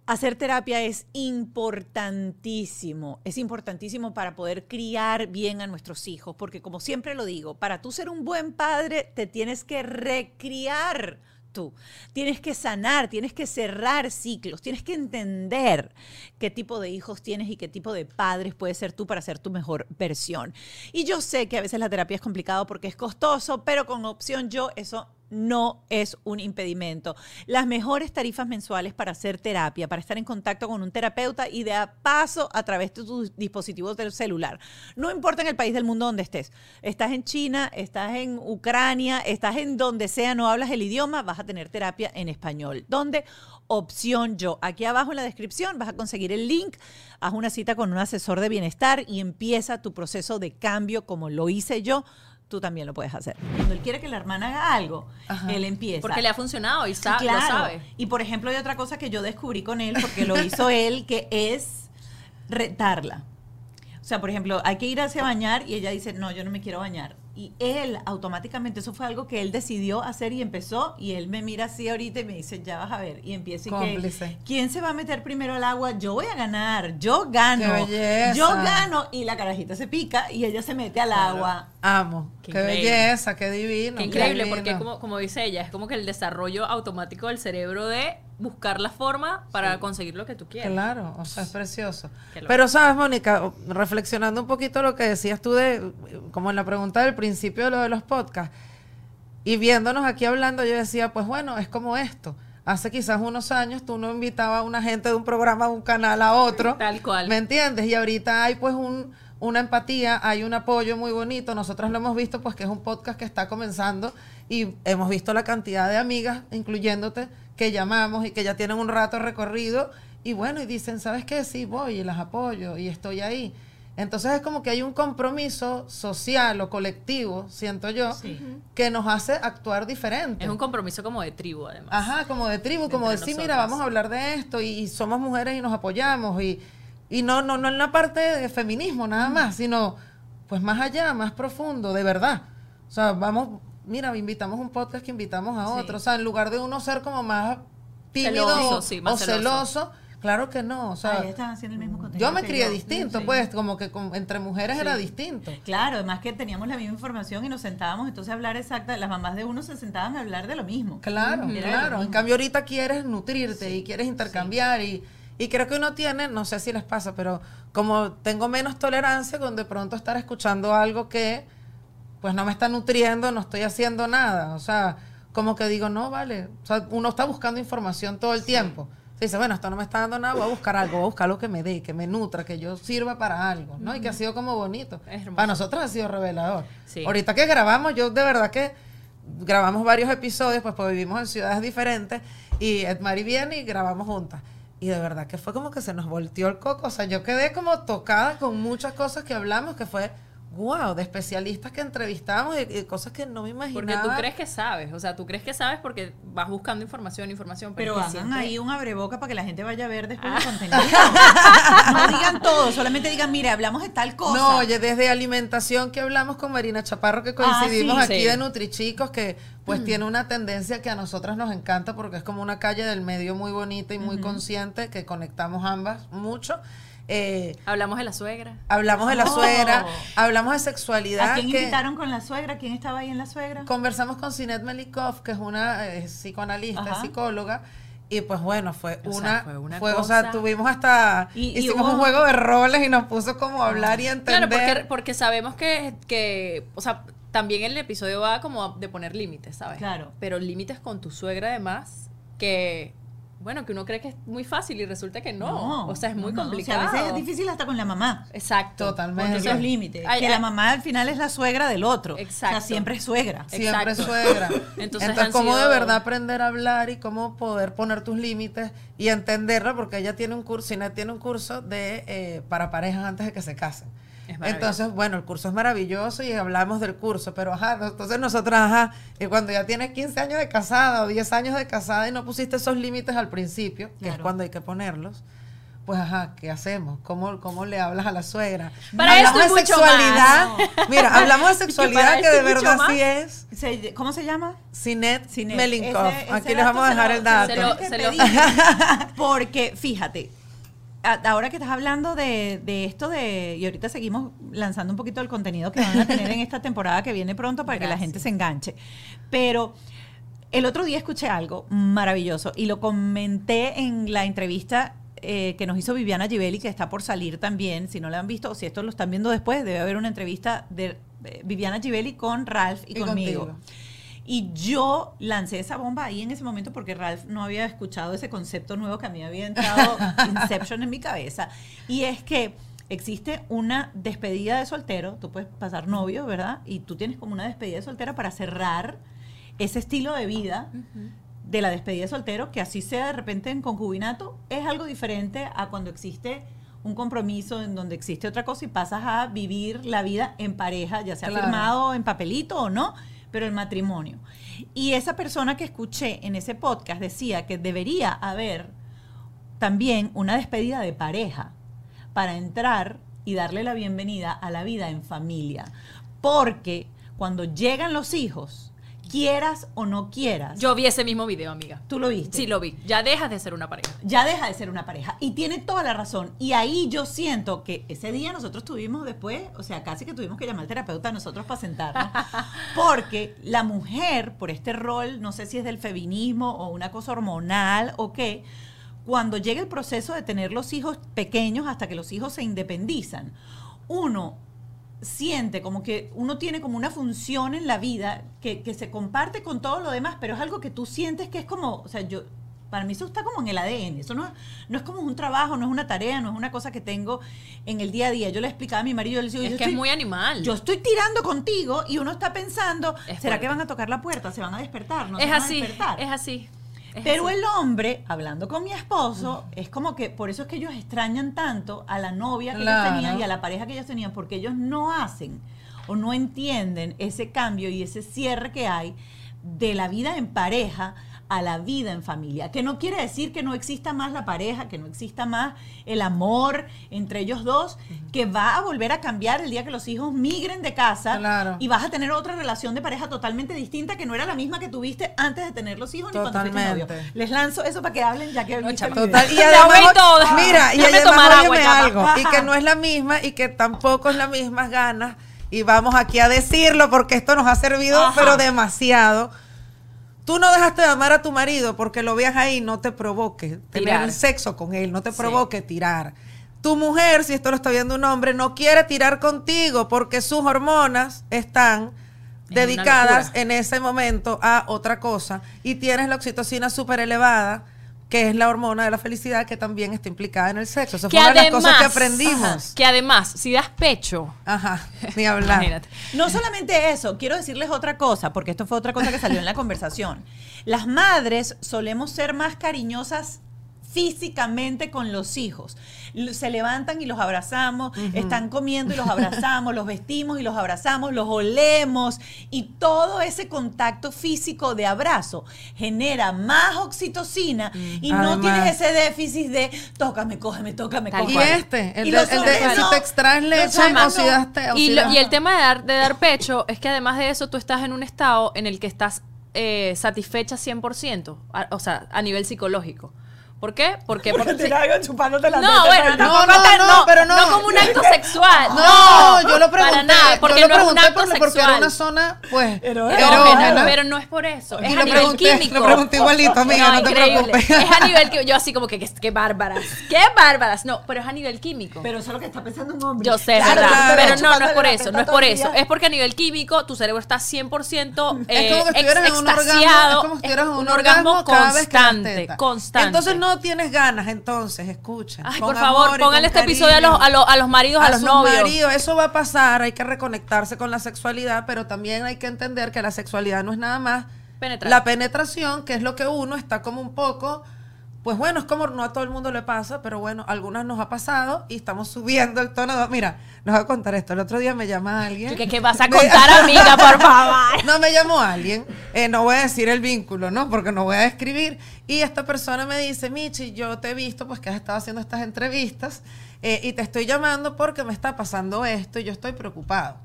Hacer terapia es importantísimo, es importantísimo para poder criar bien a nuestros hijos, porque como siempre lo digo, para tú ser un buen padre te tienes que recriar tú. Tienes que sanar, tienes que cerrar ciclos, tienes que entender qué tipo de hijos tienes y qué tipo de padres puedes ser tú para ser tu mejor versión. Y yo sé que a veces la terapia es complicado porque es costoso, pero con opción yo eso no es un impedimento. Las mejores tarifas mensuales para hacer terapia, para estar en contacto con un terapeuta y de a paso a través de tu dispositivo celular. No importa en el país del mundo donde estés. Estás en China, estás en Ucrania, estás en donde sea, no hablas el idioma, vas a tener terapia en español. ¿Dónde? Opción yo. Aquí abajo en la descripción vas a conseguir el link, haz una cita con un asesor de bienestar y empieza tu proceso de cambio como lo hice yo tú también lo puedes hacer. Cuando él quiere que la hermana haga algo, él empieza. Porque le ha funcionado y sa- Claro. lo sabe. Y por ejemplo, hay otra cosa que yo descubrí con él, porque lo hizo él, que es retarla. O sea, por ejemplo, hay que ir hacia bañar y ella dice, no, yo no me quiero bañar. Y él automáticamente, eso fue algo que él decidió hacer y empezó. Y él me mira así ahorita y me dice, ya vas a ver. Y empieza y que, Cómplice. ¿quién se va a meter primero al agua? Yo voy a ganar, yo gano. ¡Qué belleza! Yo gano. Y la carajita se pica y ella se mete al agua. Amo. Qué Qué, belleza, qué divino. Qué qué increíble, divino. porque como, como dice ella, es como que el desarrollo automático del cerebro de buscar la forma para conseguir lo que tú quieres. Claro, o sea, es precioso. Pero sabes, Mónica, reflexionando un poquito lo que decías tú de, como en la pregunta del principio de lo de los podcasts, y viéndonos aquí hablando, yo decía, pues bueno, es como esto. Hace quizás unos años tú no invitabas a una gente de un programa, a un canal a otro. Tal cual. ¿Me entiendes? Y ahorita hay pues un, una empatía, hay un apoyo muy bonito. Nosotros lo hemos visto pues que es un podcast que está comenzando y hemos visto la cantidad de amigas, incluyéndote, que llamamos y que ya tienen un rato recorrido y bueno, y dicen, ¿sabes qué? Sí, voy y las apoyo y estoy ahí. Entonces es como que hay un compromiso social o colectivo, siento yo, que nos hace actuar diferente. Es un compromiso como de tribu, además. Ajá, como de tribu, como Entre decir, mira, vamos a hablar de esto y, y somos mujeres y nos apoyamos y, y no, no, no en la parte de feminismo nada más, sino pues más allá, más profundo, de verdad. O sea, vamos, mira, invitamos un podcast que invitamos a Sí. otro. O sea, en lugar de uno ser como más tímido Celoso, o, sí, más o celoso. claro que no. O sea, Ay, están haciendo el mismo contenido. yo me crié yo. distinto, Sí. pues, como que con- entre mujeres era distinto. Claro, además que teníamos la misma información y nos sentábamos entonces a hablar exacta, las mamás de uno se sentaban a hablar de lo mismo. Claro, Era claro. En cambio, ahorita quieres nutrirte y quieres intercambiar y, y creo que uno tiene, no sé si les pasa, pero como tengo menos tolerancia con de pronto estar escuchando algo que pues no me está nutriendo, no estoy haciendo nada. O sea, como que digo, no, vale. O sea, uno está buscando información todo el tiempo. Se dice, bueno, esto no me está dando nada, voy a buscar algo, voy a buscar algo que me dé, que me nutra, que yo sirva para algo, ¿no? Y que ha sido como bonito. Para nosotros ha sido revelador. Sí. Ahorita que grabamos, yo de verdad que grabamos varios episodios, pues, pues vivimos en ciudades diferentes y Edmari viene y grabamos juntas. Y de verdad que fue como que se nos volteó el coco. O sea, yo quedé como tocada con muchas cosas que hablamos, que fue, wow, de especialistas que entrevistamos y, y cosas que no me imaginaba. Porque tú crees que sabes, o sea, tú crees que sabes porque vas buscando información, información, pero, Pero hagan siempre- ahí un abreboca para que la gente vaya a ver después el contenido. no digan todo, solamente digan, mire, hablamos de tal cosa. No, oye, desde alimentación que hablamos con Marina Chaparro, que coincidimos Ah, sí. aquí Sí. de Nutrichicos, que pues tiene una tendencia que a nosotras nos encanta porque es como una calle del medio muy bonita y muy consciente, que conectamos ambas mucho. Eh, Hablamos de la suegra. hablamos de la Oh. suegra, hablamos de sexualidad. ¿A quién que invitaron con la suegra? ¿Quién estaba ahí en la suegra? Conversamos con Sinet Melikov, que es una eh, psicoanalista, Ajá. psicóloga. Y pues bueno, fue O sea, una, fue una fue, o sea, tuvimos hasta, Y- y hicimos hubo- un juego de roles y nos puso como a hablar y entender. Claro, porque, porque sabemos que, que, o sea, también el episodio va como de poner límites, ¿sabes? Claro. Pero límites con tu suegra además, que, bueno, que uno cree que es muy fácil y resulta que no. o sea, es muy no. O sea, complicado. a veces es difícil hasta con la mamá. Exacto. Totalmente. Porque esos límites. Ay, que ay. la mamá al final es la suegra del otro. Exacto. O sea, siempre es suegra. Siempre Exacto. suegra. Entonces Entonces, cómo de verdad aprender a hablar y cómo poder poner tus límites y entenderla, porque ella tiene un curso, Sinet tiene un curso de eh, para parejas antes de que se casen. Entonces, bueno, el curso es maravilloso y hablamos del curso, pero ajá, entonces nosotras, ajá, y cuando ya tienes 15 años de casada o 10 años de casada y no pusiste esos límites al principio, que es cuando hay que ponerlos, pues ajá, ¿qué hacemos? ¿Cómo, cómo le hablas a la suegra? Para hablamos esto de y mucho sexualidad. más. Mira, hablamos de sexualidad que de verdad sí es. Se- ¿Cómo se llama? Sinet, Sinet. Melinkov. Ese- ese Aquí les vamos a dejar el dato. se lo- se lo-. Porque, fíjate, ahora que estás hablando de, de esto de, y ahorita seguimos lanzando un poquito el contenido que van a tener en esta temporada que viene pronto para que la gente se enganche. Pero el otro día escuché algo maravilloso y lo comenté en la entrevista eh, que nos hizo Viviana Givelli, que está por salir también. Si no la han visto o si esto lo están viendo después, debe haber una entrevista de eh, Viviana Givelli con Ralph y, Y conmigo. contigo. Y yo lancé esa bomba ahí en ese momento porque Ralph no había escuchado ese concepto nuevo que a mí había entrado Inception en mi cabeza. Y es que existe una despedida de soltero, tú puedes pasar novio, ¿verdad? Y tú tienes como una despedida de soltera para cerrar ese estilo de vida de la despedida de soltero, que así sea de repente en concubinato, es algo diferente a cuando existe un compromiso en donde existe otra cosa y pasas a vivir la vida en pareja, ya sea Claro. firmado en papelito o no, pero el matrimonio. Y esa persona que escuché en ese podcast decía que debería haber también una despedida de pareja para entrar y darle la bienvenida a la vida en familia. Porque cuando llegan los hijos, quieras o no quieras, Yo vi ese mismo video, amiga. tú lo viste. Sí, lo vi. Ya dejas de ser una pareja. Ya deja de ser una pareja. Y tiene toda la razón. Y ahí yo siento que ese día nosotros tuvimos después, o sea, casi que tuvimos que llamar al terapeuta a nosotros para sentarnos. Porque la mujer, por este rol, no sé si es del feminismo o una cosa hormonal o qué, cuando llega el proceso de tener los hijos pequeños hasta que los hijos se independizan, uno siente como que uno tiene como una función en la vida que, que se comparte con todo lo demás, pero es algo que tú sientes que es como, o sea, yo, para mí eso está como en el ADN, eso no, no es como un trabajo, no es una tarea, no es una cosa que tengo en el día a día. Yo le explicaba a mi marido, yo le decía, Es yo que estoy- es muy animal. Yo estoy tirando contigo y uno está pensando, Es ¿será fuerte. que van a tocar la puerta? ¿Se van a despertar? ¿No se es van a así, despertar? es así. Es Pero así. el hombre, hablando con mi esposo, es como que por eso es que ellos extrañan tanto a la novia que ellos tenían y a la pareja que ellos tenían, porque ellos no hacen o no entienden ese cambio y ese cierre que hay de la vida en pareja a la vida en familia. Que no quiere decir que no exista más la pareja, que no exista más el amor entre ellos dos, que va a volver a cambiar el día que los hijos migren de casa Claro. y vas a tener otra relación de pareja totalmente distinta que no era la misma que tuviste antes de tener los hijos ni cuando fuiste novio. Totalmente. Les lanzo eso para que hablen ya que No, viste el chama, video. Total, y además, mira, y además, agua, algo, y que no es la misma y que tampoco es las mismas ganas, y vamos aquí a decirlo porque esto nos ha servido, Ajá. pero demasiado. Tú no dejaste de amar a tu marido porque lo veas ahí, no te provoque tener Tirar. sexo con él, no te Sí. provoque tirar. Tu mujer, si esto lo está viendo un hombre, no quiere tirar contigo porque sus hormonas están dedicadas en ese momento a otra cosa y tienes la oxitocina súper elevada, que es la hormona de la felicidad que también está implicada en el sexo. Eso Que fue una de las cosas que aprendimos. Ajá, que además, si das pecho, Ajá, ni hablar. imagínate. No solamente eso, quiero decirles otra cosa, porque esto fue otra cosa que salió en la conversación. Las madres solemos ser más cariñosas físicamente con los hijos. Se levantan y los abrazamos, están comiendo y los abrazamos, los vestimos y los abrazamos, los olemos y todo ese contacto físico de abrazo genera más oxitocina y no tienes ese déficit de tócame, cógeme, tócame, Y cógeme. cual. este, el Y de, el de si no. te extraes leche hombres o no. si das te- o Y, si lo- das- y el tema de dar, de dar pecho es que además de eso tú estás en un estado en el que estás eh, satisfecha 100%, a- o sea, a nivel psicológico. ¿Por qué? Porque, te la chupándote la no, teta, bueno, pero no, no, no, pero no. como un acto sexual. No, yo lo pregunté. Para nada, porque yo no lo es un acto porque, porque era una zona, pues, pero no es por eso, es Y a lo nivel pregunté, químico. lo pregunté igualito, amiga, no te increíble. preocupes. Es a nivel que yo así como que qué, bárbaras, qué bárbaras. No, pero es a nivel químico. Pero eso es lo que está pensando un hombre. Yo sé, Claro, ¿verdad? claro. Pero no, no es por eso, no es por eso. Es porque a nivel químico tu cerebro está 100% Es eh, como que ex- estuvieras en un orgasmo, es como si estuvieras en es un, orgasmo, constante, constante. Entonces no tienes ganas, entonces, escuchen. Ay, por favor, pónganle este episodio a los, a, los, a los maridos, a, los novios. maridos, eso va a pasar, hay que reconectarse con la sexualidad, pero también hay que entender que la sexualidad no es nada más Penetrar. la penetración, que es lo que uno está como un poco, pues bueno, es como no a todo el mundo le pasa, pero bueno, algunas nos ha pasado y estamos subiendo el tono. de- mira, nos va a contar esto. El otro día me llama alguien. ¿Qué, qué vas a contar, amiga, por favor? no me llamó alguien, eh, no voy a decir el vínculo, ¿no? Porque no voy a describir. Y esta persona me dice, Michi, yo te he visto pues que has estado haciendo estas entrevistas eh, y te estoy llamando porque me está pasando esto y yo estoy preocupado.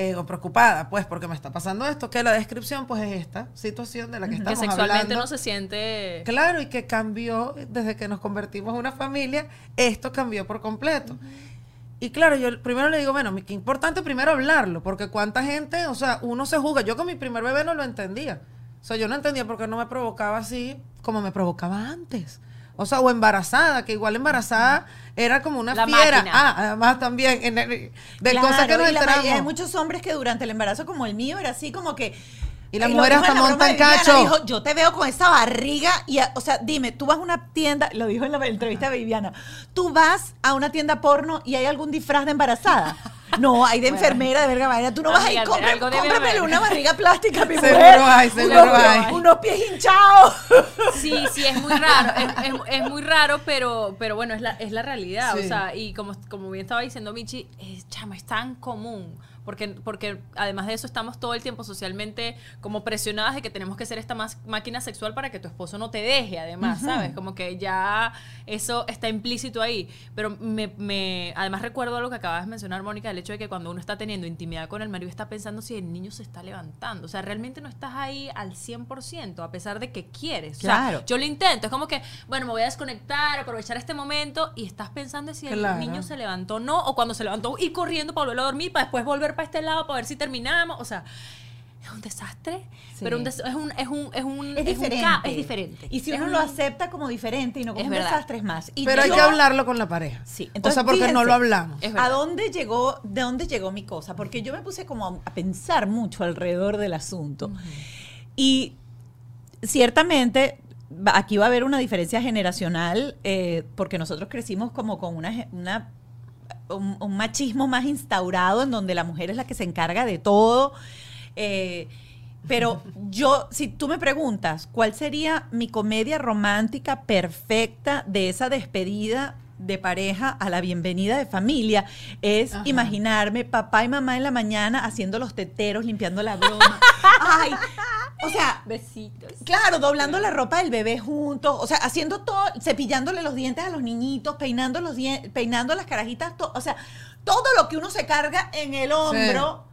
Eh, o preocupada, pues, porque me está pasando esto, que la descripción, pues, es esta situación de la que Que estamos sexualmente hablando. no se siente... Claro, y que cambió desde que nos convertimos en una familia, esto cambió por completo. Y claro, yo primero le digo, bueno, qué importante primero hablarlo, porque cuánta gente, o sea, uno se juzga. Yo con mi primer bebé no lo entendía. O sea, yo no entendía por qué no me provocaba así como me provocaba antes. O sea, o embarazada, que igual embarazada era como una La fiera. máquina. Ah, además también en el- de Claro, cosas que nos enteramos. Hay muchos hombres que durante el embarazo, como el mío, era así como que. Y la lo mujer hasta en de Viviana, cacho. Dijo, yo te veo con esa barriga. Y, o sea, dime, tú vas a una tienda, lo dijo en la entrevista de Viviana, tú vas a una tienda porno y hay algún disfraz de embarazada. No, hay de enfermera, de verga vaina. Tú no vas a ir, haber. una barriga plástica, mi Seguro mujer. hay, seguro unos, hay. Unos pies hinchados. Sí, sí, es muy raro, es, es- es muy raro, pero, pero bueno, es la, es la realidad, Sí. o sea, y como, como bien estaba diciendo Michi, es, chama, es tan común, porque, porque además de eso estamos todo el tiempo socialmente como presionadas de que tenemos que ser esta más, máquina sexual para que tu esposo no te deje, además, ¿sabes? Como que ya eso está implícito ahí, pero me, me- además recuerdo algo que acabas de mencionar, Mónica, el hecho de que cuando uno está teniendo intimidad con el marido está pensando si el niño se está levantando, o sea, realmente no estás ahí al 100%, a pesar de que quieres, o sea, Claro. yo lo intento, es como que, bueno, me voy a desconectar, aprovechar este momento y estás pensando si el Claro. niño se levantó o no, o cuando se levantó ir corriendo para volver a dormir, para después volver para este lado, para ver si terminamos, o sea, es un desastre, Sí. pero un des- es un es un es un Es diferente. es diferente. Y si Es uno un- lo acepta como diferente y no como Es un desastre, es más. Y Pero hay que hablarlo con la pareja. Sí, o entonces, sea, porque no lo hablamos. ¿A dónde llegó, de dónde llegó mi cosa? Porque yo me puse como a, a pensar mucho alrededor del asunto. Y ciertamente aquí va a haber una diferencia generacional, eh, porque nosotros crecimos como con una- un, un machismo más instaurado, en donde la mujer es la que se encarga de todo. eh, pero yo, si tú me preguntas, ¿cuál sería mi comedia romántica perfecta de esa despedida de pareja a la bienvenida de familia? Es Ajá. imaginarme papá y mamá en la mañana haciendo los teteros, limpiando la broma. Ay, o sea, Besitos. Claro, doblando la ropa del bebé juntos, o sea, haciendo todo, cepillándole los dientes a los niñitos, peinando los dien- peinando las carajitas, to- o sea, todo lo que uno se carga en el hombro,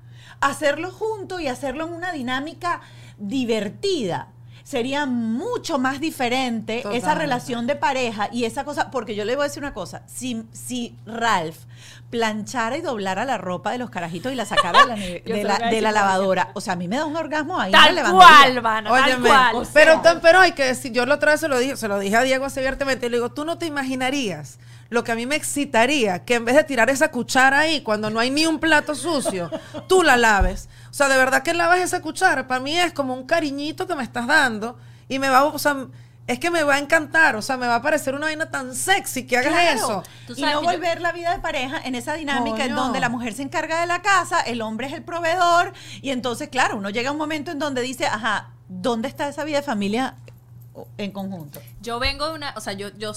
hacerlo junto y hacerlo en una dinámica divertida. Sería mucho más diferente esa relación de pareja y esa cosa, porque yo le voy a decir una cosa, si, si Ralph planchara y doblara la ropa de los carajitos y la sacara de la, de de lavadora, o sea, a mí me da un orgasmo ahí. en Tal cual, tal cual. o sea- pero, tan- pero hay que decir, yo la otra vez se lo dije, se lo dije a Diego así abiertamente, y le digo, tú no te imaginarías lo que a mí me excitaría, que en vez de tirar esa cuchara ahí, cuando no hay ni un plato sucio, tú la laves. O sea, de verdad que lavas esa cuchara, para mí es como un cariñito que me estás dando, y me va, o sea, es que me va a encantar, o sea, me va a parecer una vaina tan sexy que hagas Claro. eso. Y no volver la vida de pareja en esa dinámica en donde la mujer se encarga de la casa, el hombre es el proveedor, y entonces, claro, uno llega a un momento en donde dice, ajá, ¿dónde está esa vida de familia en conjunto? Yo vengo de una, o sea, yo, yo,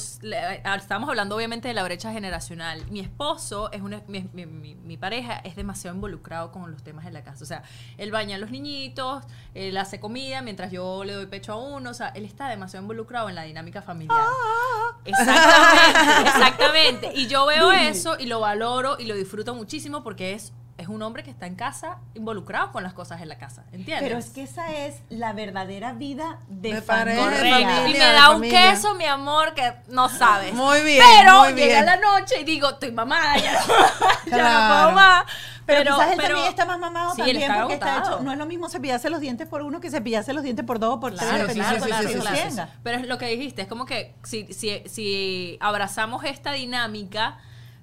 ah, estamos hablando obviamente de la brecha generacional. Mi esposo es una, mi, mi- mi- mi pareja es demasiado involucrado con los temas de la casa. O sea, él baña a los niñitos, él hace comida mientras yo le doy pecho a uno. O sea, él está demasiado involucrado en la dinámica familiar. Exactamente, exactamente. Y yo veo eso y lo valoro y lo disfruto muchísimo porque es, es un hombre que está en casa involucrado con las cosas en la casa. ¿Entiendes? Pero es que esa es la verdadera vida de, pareja, familia. y me da un queso, mi amor, que no sabes. Muy bien, Pero muy llega bien. la noche y digo, estoy mamada, ya no, ya no Claro. puedo más. Pero, Pero, quizás él pero- también está más mamado Sí, también está porque está agotado. hecho. No es lo mismo cepillarse los dientes por uno que cepillarse los dientes por dos o por tres. Claro, hijos sí, sí. tenga. Pero es lo que dijiste, es como que si, si, si abrazamos esta dinámica,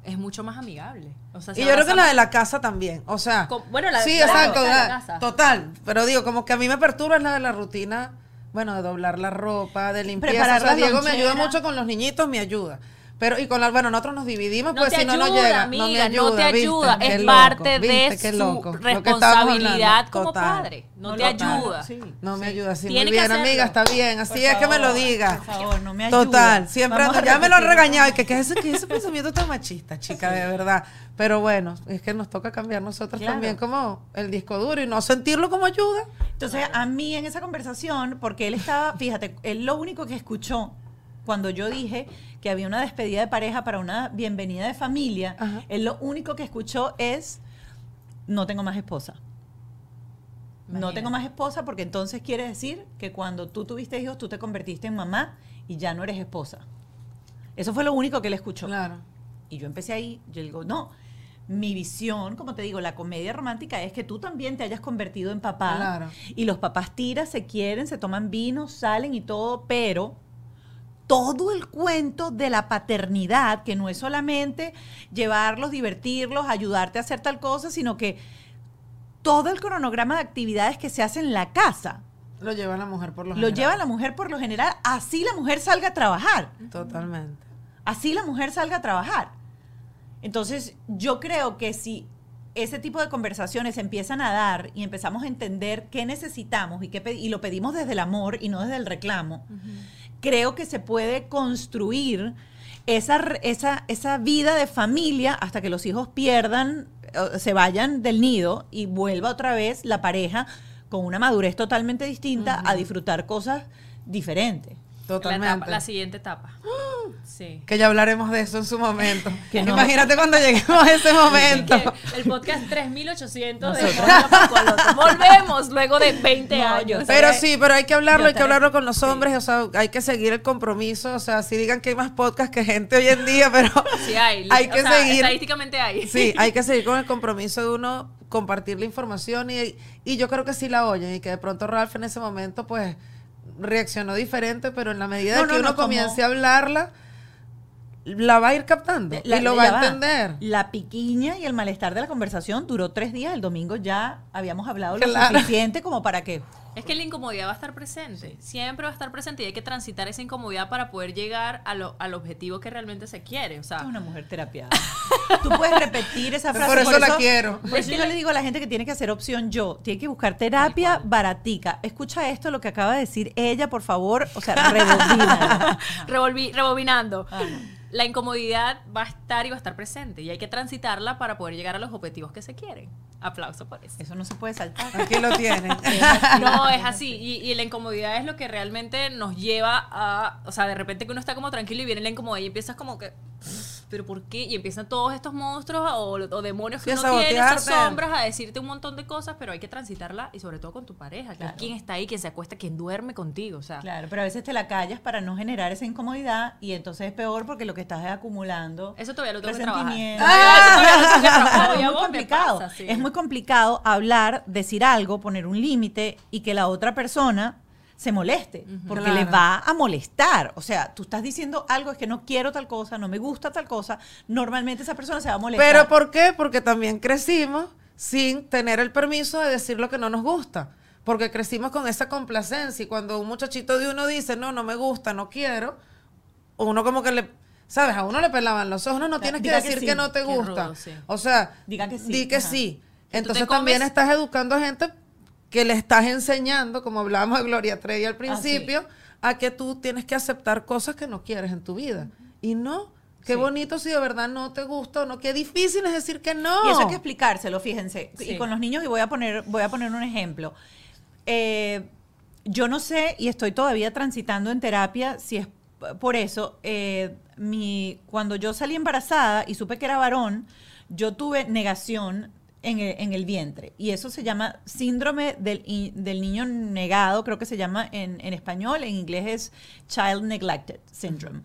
es mucho más amigable. O sea, si Y yo creo que la de la casa también. O sea, Con- bueno, la- sí, la- exacto. la de la la- casa. total. Pero digo, como que a mí me perturba es la de la rutina, bueno, de doblar la ropa, de limpieza. O sea, la Diego me ayuda mucho con los niñitos, me ayuda. Pero, y con la, bueno, nosotros nos dividimos, No pues te si no, no ayuda, llega. amiga, no me no ayuda, te ¿viste? ayuda. Qué Es loco, parte de su responsabilidad como Total. padre. No, No te ayuda. sí. No me ayuda así. Muy bien, hacerlo. amiga, está bien. Así Por es que me lo favor, diga. Por favor, no me ayuda. Total, siempre ando- ya me lo han regañado y que, que ese, que ese pensamiento tan machista, chica, de verdad. Pero bueno, es que nos toca cambiar nosotros Claro. también como el disco duro y no sentirlo como ayuda. Entonces, a mí en esa conversación, porque él estaba, fíjate, él lo único que escuchó cuando yo dije que había una despedida de pareja para una bienvenida de familia, Ajá. él lo único que escuchó es, no tengo más esposa. No tengo más esposa porque entonces quiere decir que cuando tú tuviste hijos, tú te convertiste en mamá y ya no eres esposa. Eso fue lo único que él escuchó. Claro. Y yo empecé ahí, yo digo, no, mi visión, como te digo, la comedia romántica es que tú también te hayas convertido en papá. Claro. Y los papás tiran, se quieren, se toman vino, salen y todo, pero todo el cuento de la paternidad, que no es solamente llevarlos, divertirlos, ayudarte a hacer tal cosa, sino que todo el cronograma de actividades que se hace en la casa Lo lleva la mujer por lo lo general. lleva la mujer por lo general, así la mujer salga a trabajar Totalmente. así la mujer salga a trabajar. Entonces, yo creo que si ese tipo de conversaciones empiezan a dar y empezamos a entender qué necesitamos y, qué y lo pedimos desde el amor y no desde el reclamo, creo que se puede construir esa, esa, esa vida de familia hasta que los hijos pierdan, se vayan del nido y vuelva otra vez la pareja con una madurez totalmente distinta a disfrutar cosas diferentes. La, Totalmente. etapa- la siguiente etapa. Sí. Que ya hablaremos de eso en su momento. Que no. Imagínate cuando lleguemos a ese momento. Que el podcast 3800 de. Volvemos luego de 20 No, años. Pero sí, pero hay que hablarlo, Yo hay que hablarlo con los hombres, o sea, hay que seguir el compromiso, o sea, si digan que hay más podcast que gente hoy en día, pero Sí hay. hay o que sea, seguir. Estadísticamente hay. Sí, hay que seguir con el compromiso de uno compartir la información y, y yo creo que sí la oyen y que de pronto Ralph en ese momento pues reaccionó diferente, pero en la medida No, de que no, uno no, como- comience a hablarla, la va a ir captando La- y lo va a va. entender. La piquiña y el malestar de la conversación duró tres días. El domingo ya habíamos hablado lo suficiente como para que. Es que la incomodidad va a estar presente. Siempre va a estar presente y hay que transitar esa incomodidad para poder llegar a lo- al objetivo que realmente se quiere. O sea, Es una mujer terapiada. Tú puedes repetir esa frase. Por eso la quiero. Por eso yo le digo a la gente que tiene que hacer opción yo. Tiene que buscar terapia baratica. Escucha esto, lo que acaba de decir ella, por favor. O sea, rebobina. revolvi- rebobinando. Ah, La incomodidad va a estar y va a estar presente y hay que transitarla para poder llegar a los objetivos que se quieren. Aplauso por eso. Eso no se puede saltar. Aquí lo tienen. No, es así. Y, y la incomodidad es lo que realmente nos lleva a. O sea, de repente que uno está como tranquilo y viene la incomodidad y empiezas como que. ¿Pero por qué? Y empiezan todos estos monstruos o, o demonios que uno tiene, esas sombras, a decirte un montón de cosas, pero hay que transitarla y sobre todo con tu pareja, que Claro. es quien está ahí, quien se acuesta, quien duerme contigo. O sea, Claro, pero a veces te la callas para no generar esa incomodidad y entonces es peor porque lo que estás es acumulando. eso todavía lo tengo que trabajar. que Y es muy complicado. pasa, sí. Es muy complicado hablar, decir algo, poner un límite y que la otra persona se moleste, porque Claro. le va a molestar. O sea, tú estás diciendo algo, es que no quiero tal cosa, no me gusta tal cosa, normalmente esa persona se va a molestar. Pero ¿por qué? Porque también crecimos sin tener el permiso de decir lo que no nos gusta. Porque crecimos con esa complacencia y cuando un muchachito de uno dice, no, no me gusta, no quiero, uno como que le, ¿sabes? A uno le pelaban los ojos, no, no tienes que Diga que decir sí. que no te gusta. rudo, sí. O sea, Diga que sí, di que ajá. sí. Entonces comes- también estás educando a gente que le estás enseñando, como hablábamos de Gloria Trevi al principio, a que tú tienes que aceptar cosas que no quieres en tu vida. Y no, qué bonito si de verdad no te gusta o no, qué difícil es decir que no. Y eso hay que explicárselo, fíjense. Sí. Y con los niños, y voy a poner, voy a poner un ejemplo. Eh, yo no sé, y estoy todavía transitando en terapia, si es por eso, eh, mi, cuando yo salí embarazada y supe que era varón, yo tuve negación en el, en el vientre. Y eso se llama síndrome del, del niño negado, creo que se llama en, en español, en inglés es Child Neglected Syndrome.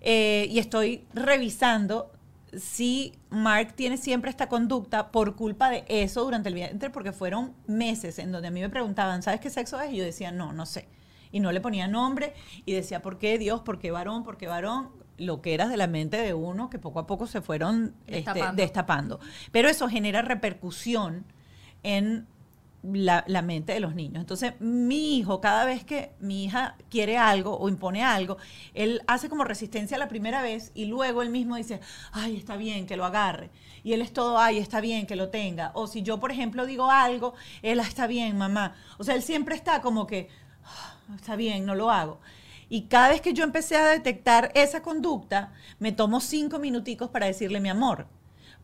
Eh, y estoy revisando si Mark tiene siempre esta conducta por culpa de eso durante el vientre, porque fueron meses en donde a mí me preguntaban, ¿sabes qué sexo es? Y yo decía, no, no sé. Y no le ponía nombre y decía, ¿por qué Dios? ¿Por qué varón? ¿Por qué varón? Lo que era de la mente de uno, que poco a poco se fueron este, Destapando. Pero eso genera repercusión en la, la mente de los niños. Entonces, mi hijo, cada vez que mi hija quiere algo o impone algo, él hace como resistencia la primera vez y luego él mismo dice, ay, está bien que lo agarre. Y él es todo, ay, está bien que lo tenga. O si yo, por ejemplo, digo algo, él, "Ah, está bien, mamá. O sea, él siempre está como que, "Ah, está bien, no lo hago. Y cada vez que yo empecé a detectar esa conducta, me tomo cinco minuticos para decirle, mi amor,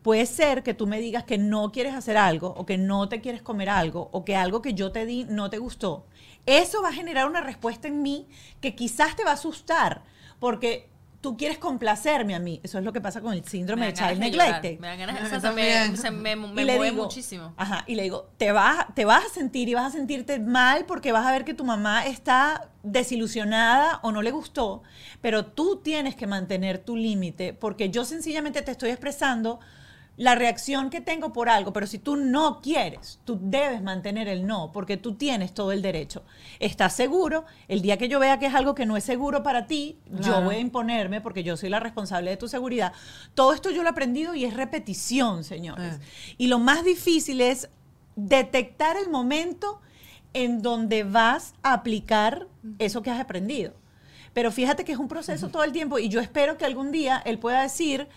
Puede ser que tú me digas que no quieres hacer algo o que no te quieres comer algo o que algo que yo te di no te gustó. Eso va a generar una respuesta en mí que quizás te va a asustar porque tú quieres complacerme a mí. Eso es lo que pasa con el síndrome de child ganas de llorar, neglected. Me dan ganas, A o mí sea, se me, se mueve digo, muchísimo. Ajá, y le digo, te vas, te vas a sentir y vas a sentirte mal porque vas a ver que tu mamá está desilusionada o no le gustó, pero tú tienes que mantener tu límite porque yo sencillamente te estoy expresando la reacción que tengo por algo, pero si tú no quieres, tú debes mantener el no, porque tú tienes todo el derecho. ¿Estás seguro? El día que yo vea que es algo que no es seguro para ti, yo voy a imponerme porque yo soy la responsable de tu seguridad. Todo esto yo lo he aprendido y es repetición, señores. Eh. Y lo más difícil es detectar el momento en donde vas a aplicar eso que has aprendido. Pero fíjate que es un proceso todo el tiempo y yo espero que algún día él pueda decir,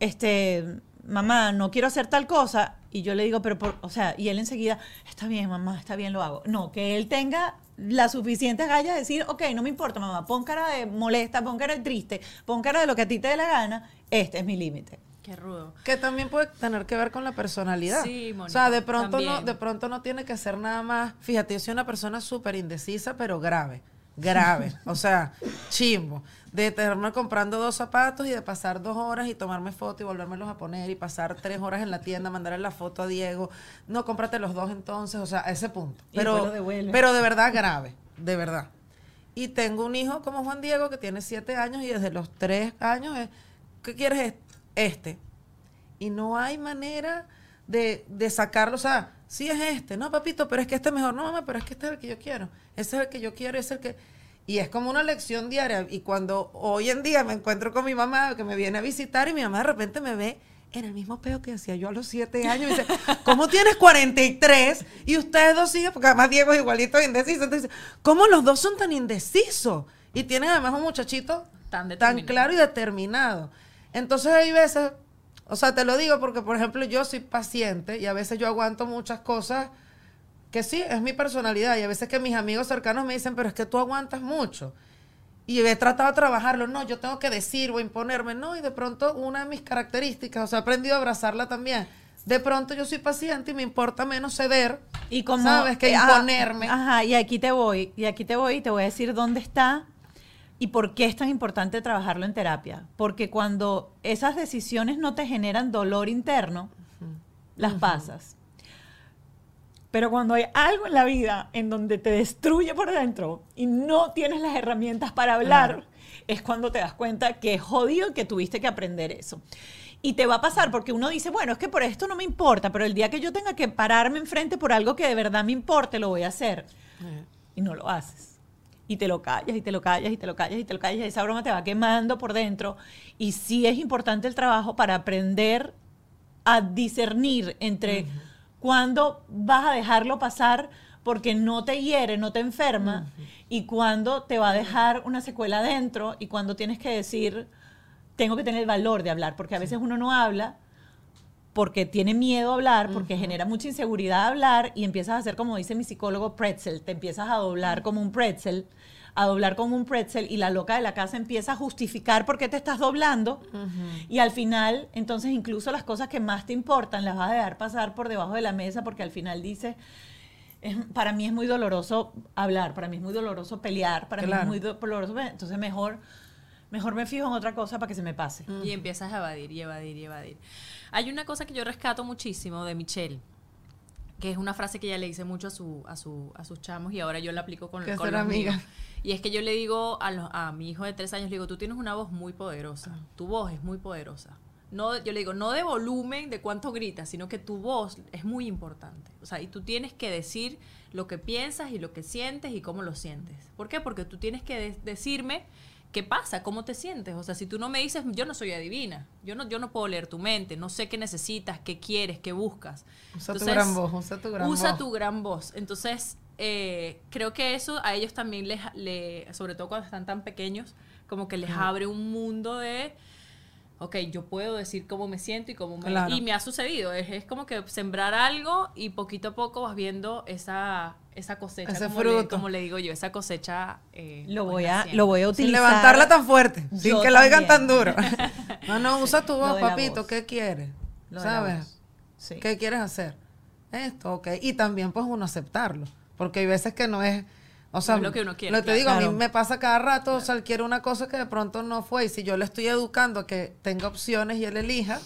este, mamá, no quiero hacer tal cosa. Y yo le digo, pero, por, o sea, y él enseguida, está bien, mamá, está bien, lo hago. No, que él tenga la suficiente gallas de decir, ok, no me importa, mamá, pon cara de molesta, pon cara de triste, pon cara de lo que a ti te dé la gana, este es mi límite. Qué rudo. Que también puede tener que ver con la personalidad. Sí, O Mónica, sea, de pronto, no, de pronto no tiene que ser nada más. Fíjate, yo soy una persona súper indecisa, pero grave. Grave. o sea, chimbo. De tenerme comprando dos zapatos y de pasar dos horas y tomarme foto y volvérmelos a poner y pasar tres horas en la tienda, mandarle la foto a Diego. No, cómprate los dos entonces. O sea, a ese punto. Pero de verdad grave. De verdad. Y tengo un hijo como Juan Diego que tiene siete años y desde los tres años es, ¿qué quieres? Este. Y no hay manera de, de sacarlo. O sea, sí es este. No, papito, pero es que este es mejor. No, mamá, pero es que este es el que yo quiero. Ese es el que yo quiero, ese es el que... Y es como una lección diaria. Y cuando hoy en día me encuentro con mi mamá, que me viene a visitar, y mi mamá de repente me ve en el mismo peo que hacía yo a los siete años. Y dice, ¿cómo tienes 43 y ustedes dos siguen? Porque además Diego es igualito de indeciso. Entonces, ¿cómo los dos son tan indecisos? Y tienen además un muchachito Tan tan claro y determinado. Entonces hay veces, o sea, te lo digo porque, por ejemplo, yo soy paciente y a veces yo aguanto muchas cosas que sí, es mi personalidad. Y a veces que mis amigos cercanos me dicen, pero es que tú aguantas mucho. Y he tratado de trabajarlo. No, yo tengo que decir o imponerme. No, y de pronto una de mis características, o sea, he aprendido a abrazarla también. De pronto yo soy paciente y me importa menos ceder. Y como ¿Sabes? Que ah, imponerme. Ajá, y aquí te voy, y aquí te voy y te voy a decir dónde está y por qué es tan importante trabajarlo en terapia. Porque cuando esas decisiones no te generan dolor interno, las pasas. Pero cuando hay algo en la vida en donde te destruye por dentro y no tienes las herramientas para hablar, es cuando te das cuenta que es jodido que tuviste que aprender eso. Y te va a pasar porque uno dice, bueno, es que por esto no me importa, pero el día que yo tenga que pararme enfrente por algo que de verdad me importe, lo voy a hacer. Y no lo haces. Y te lo callas, y te lo callas, y te lo callas, y te lo callas, y esa broma te va quemando por dentro. Y sí es importante el trabajo para aprender a discernir entre cuándo vas a dejarlo pasar porque no te hiere, no te enferma, y cuándo te va a dejar una secuela adentro, y cuando tienes que decir, tengo que tener el valor de hablar, porque a veces uno no habla porque tiene miedo a hablar, porque genera mucha inseguridad a hablar y empiezas a hacer, como dice mi psicólogo, pretzel, te empiezas a doblar como un pretzel, a doblar como un pretzel y la loca de la casa empieza a justificar por qué te estás doblando y al final, entonces incluso las cosas que más te importan las vas a dejar pasar por debajo de la mesa porque al final dices, es- para mí es muy doloroso hablar, para mí es muy doloroso pelear, para mí es muy do- doloroso, entonces mejor, mejor me fijo en otra cosa para que se me pase. Y empiezas a evadir y evadir y evadir. Hay una cosa que yo rescato muchísimo de Michelle, que es una frase que ella le dice mucho a, su, a, su, a sus chamos y ahora yo la aplico con, Que con los amiga. míos. Y es que yo le digo a, los- a mi hijo de tres años, le digo, tú tienes una voz muy poderosa, tu voz es muy poderosa. No, yo le digo, no de volumen, de cuánto gritas, sino que tu voz es muy importante. O sea, y tú tienes que decir lo que piensas y lo que sientes y cómo lo sientes. ¿Por qué? Porque tú tienes que de- decirme qué pasa, cómo te sientes. O sea, si tú no me dices, yo no soy adivina, yo no, yo no puedo leer tu mente, no sé qué necesitas, qué quieres, qué buscas. Usa tu gran voz, usa tu gran usa voz. tu gran voz. Entonces, eh, creo que eso a ellos también les, le- sobre todo cuando están tan pequeños, como que les abre un mundo de, ok, yo puedo decir cómo me siento y cómo me... Claro. Y me ha sucedido, es, es como que sembrar algo y poquito a poco vas viendo esa, esa cosecha, Ese como, le, fruto. como le digo yo, esa cosecha... eh, Lo pues, voy a, lo voy a Sin utilizar. levantarla tan fuerte, sin que la oigan tan duro. No, no, usa tu lo voz, papito, voz. ¿qué quieres? Lo ¿Sabes? Sí. ¿Qué quieres hacer? Esto, ok. Y también pues uno aceptarlo, porque hay veces que no es, o sea, es lo que uno quiere, Lo que te claro. digo, a Claro. mí me pasa cada rato, o sea, él quiere una cosa que de pronto no fue, y si yo le estoy educando a que tenga opciones y él elija,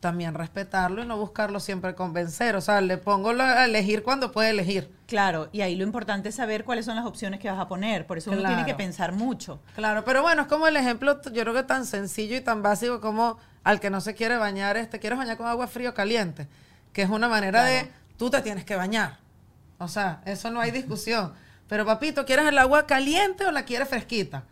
también respetarlo y no buscarlo siempre convencer, o sea, le pongo a elegir cuando puede elegir. Claro, y ahí lo importante es saber cuáles son las opciones que vas a poner. Por eso uno tiene que pensar mucho. Claro, pero bueno, es como el ejemplo, yo creo que tan sencillo y tan básico como al que no se quiere bañar, este, quieres bañar con agua fría o caliente, que es una manera de, tú te tienes que bañar. O sea, eso no hay discusión. Pero papito, ¿quieres el agua caliente o la quieres fresquita?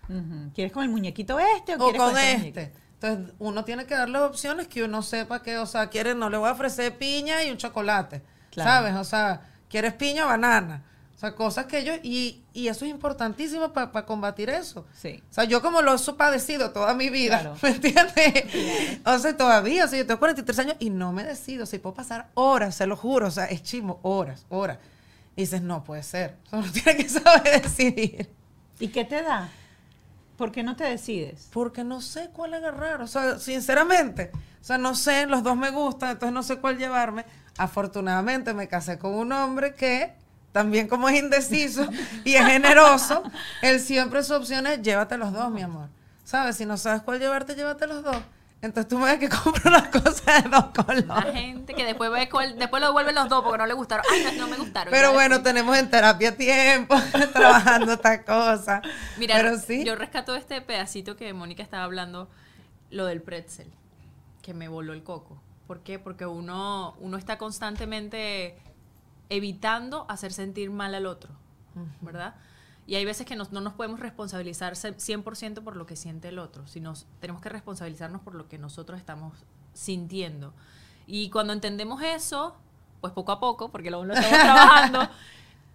¿Quieres con el muñequito este o, O quieres con este este. muñequito? Entonces, uno tiene que darle opciones que uno sepa que, o sea, quiere, no le voy a ofrecer piña y un chocolate. Claro. ¿Sabes? O sea, quieres piña o banana. O sea, cosas que ellos, y, y eso es importantísimo para combatir eso. Sí. O sea, yo como lo he padecido toda mi vida, Claro. ¿me entiendes? O sea, todavía, o sea, yo tengo 43 años y no me decido. O sea, puedo pasar horas, se lo juro, o sea, es chimo, horas, horas. Y dices, no puede ser. O sea, uno tiene que saber decidir. ¿Y qué te da? ¿Por qué no te decides? Porque no sé cuál agarrar. O sea, sinceramente. O sea, no sé, los dos me gustan, entonces no sé cuál llevarme. Afortunadamente me casé con un hombre que también como es indeciso y es generoso, él siempre su opción es llévate los dos, mi amor. ¿Sabes? Si no sabes cuál llevarte, llévate los dos. Entonces tú me ves que compro las cosas de dos La colores. gente que después ve cuál- después lo devuelven los dos porque no le gustaron. Ay, no, no me gustaron. Pero bueno, tenemos en terapia tiempo, trabajando esta cosa. Mira, Pero sí. yo rescato este pedacito que Mónica estaba hablando, lo del pretzel, que me voló el coco. ¿Por qué? Porque uno, uno está constantemente evitando hacer sentir mal al otro, ¿verdad? Y hay veces que nos- no nos podemos responsabilizar ce- 100% por lo que siente el otro, sino tenemos que responsabilizarnos por lo que nosotros estamos sintiendo. Y cuando entendemos eso, pues poco a poco, porque lo, lo estamos trabajando,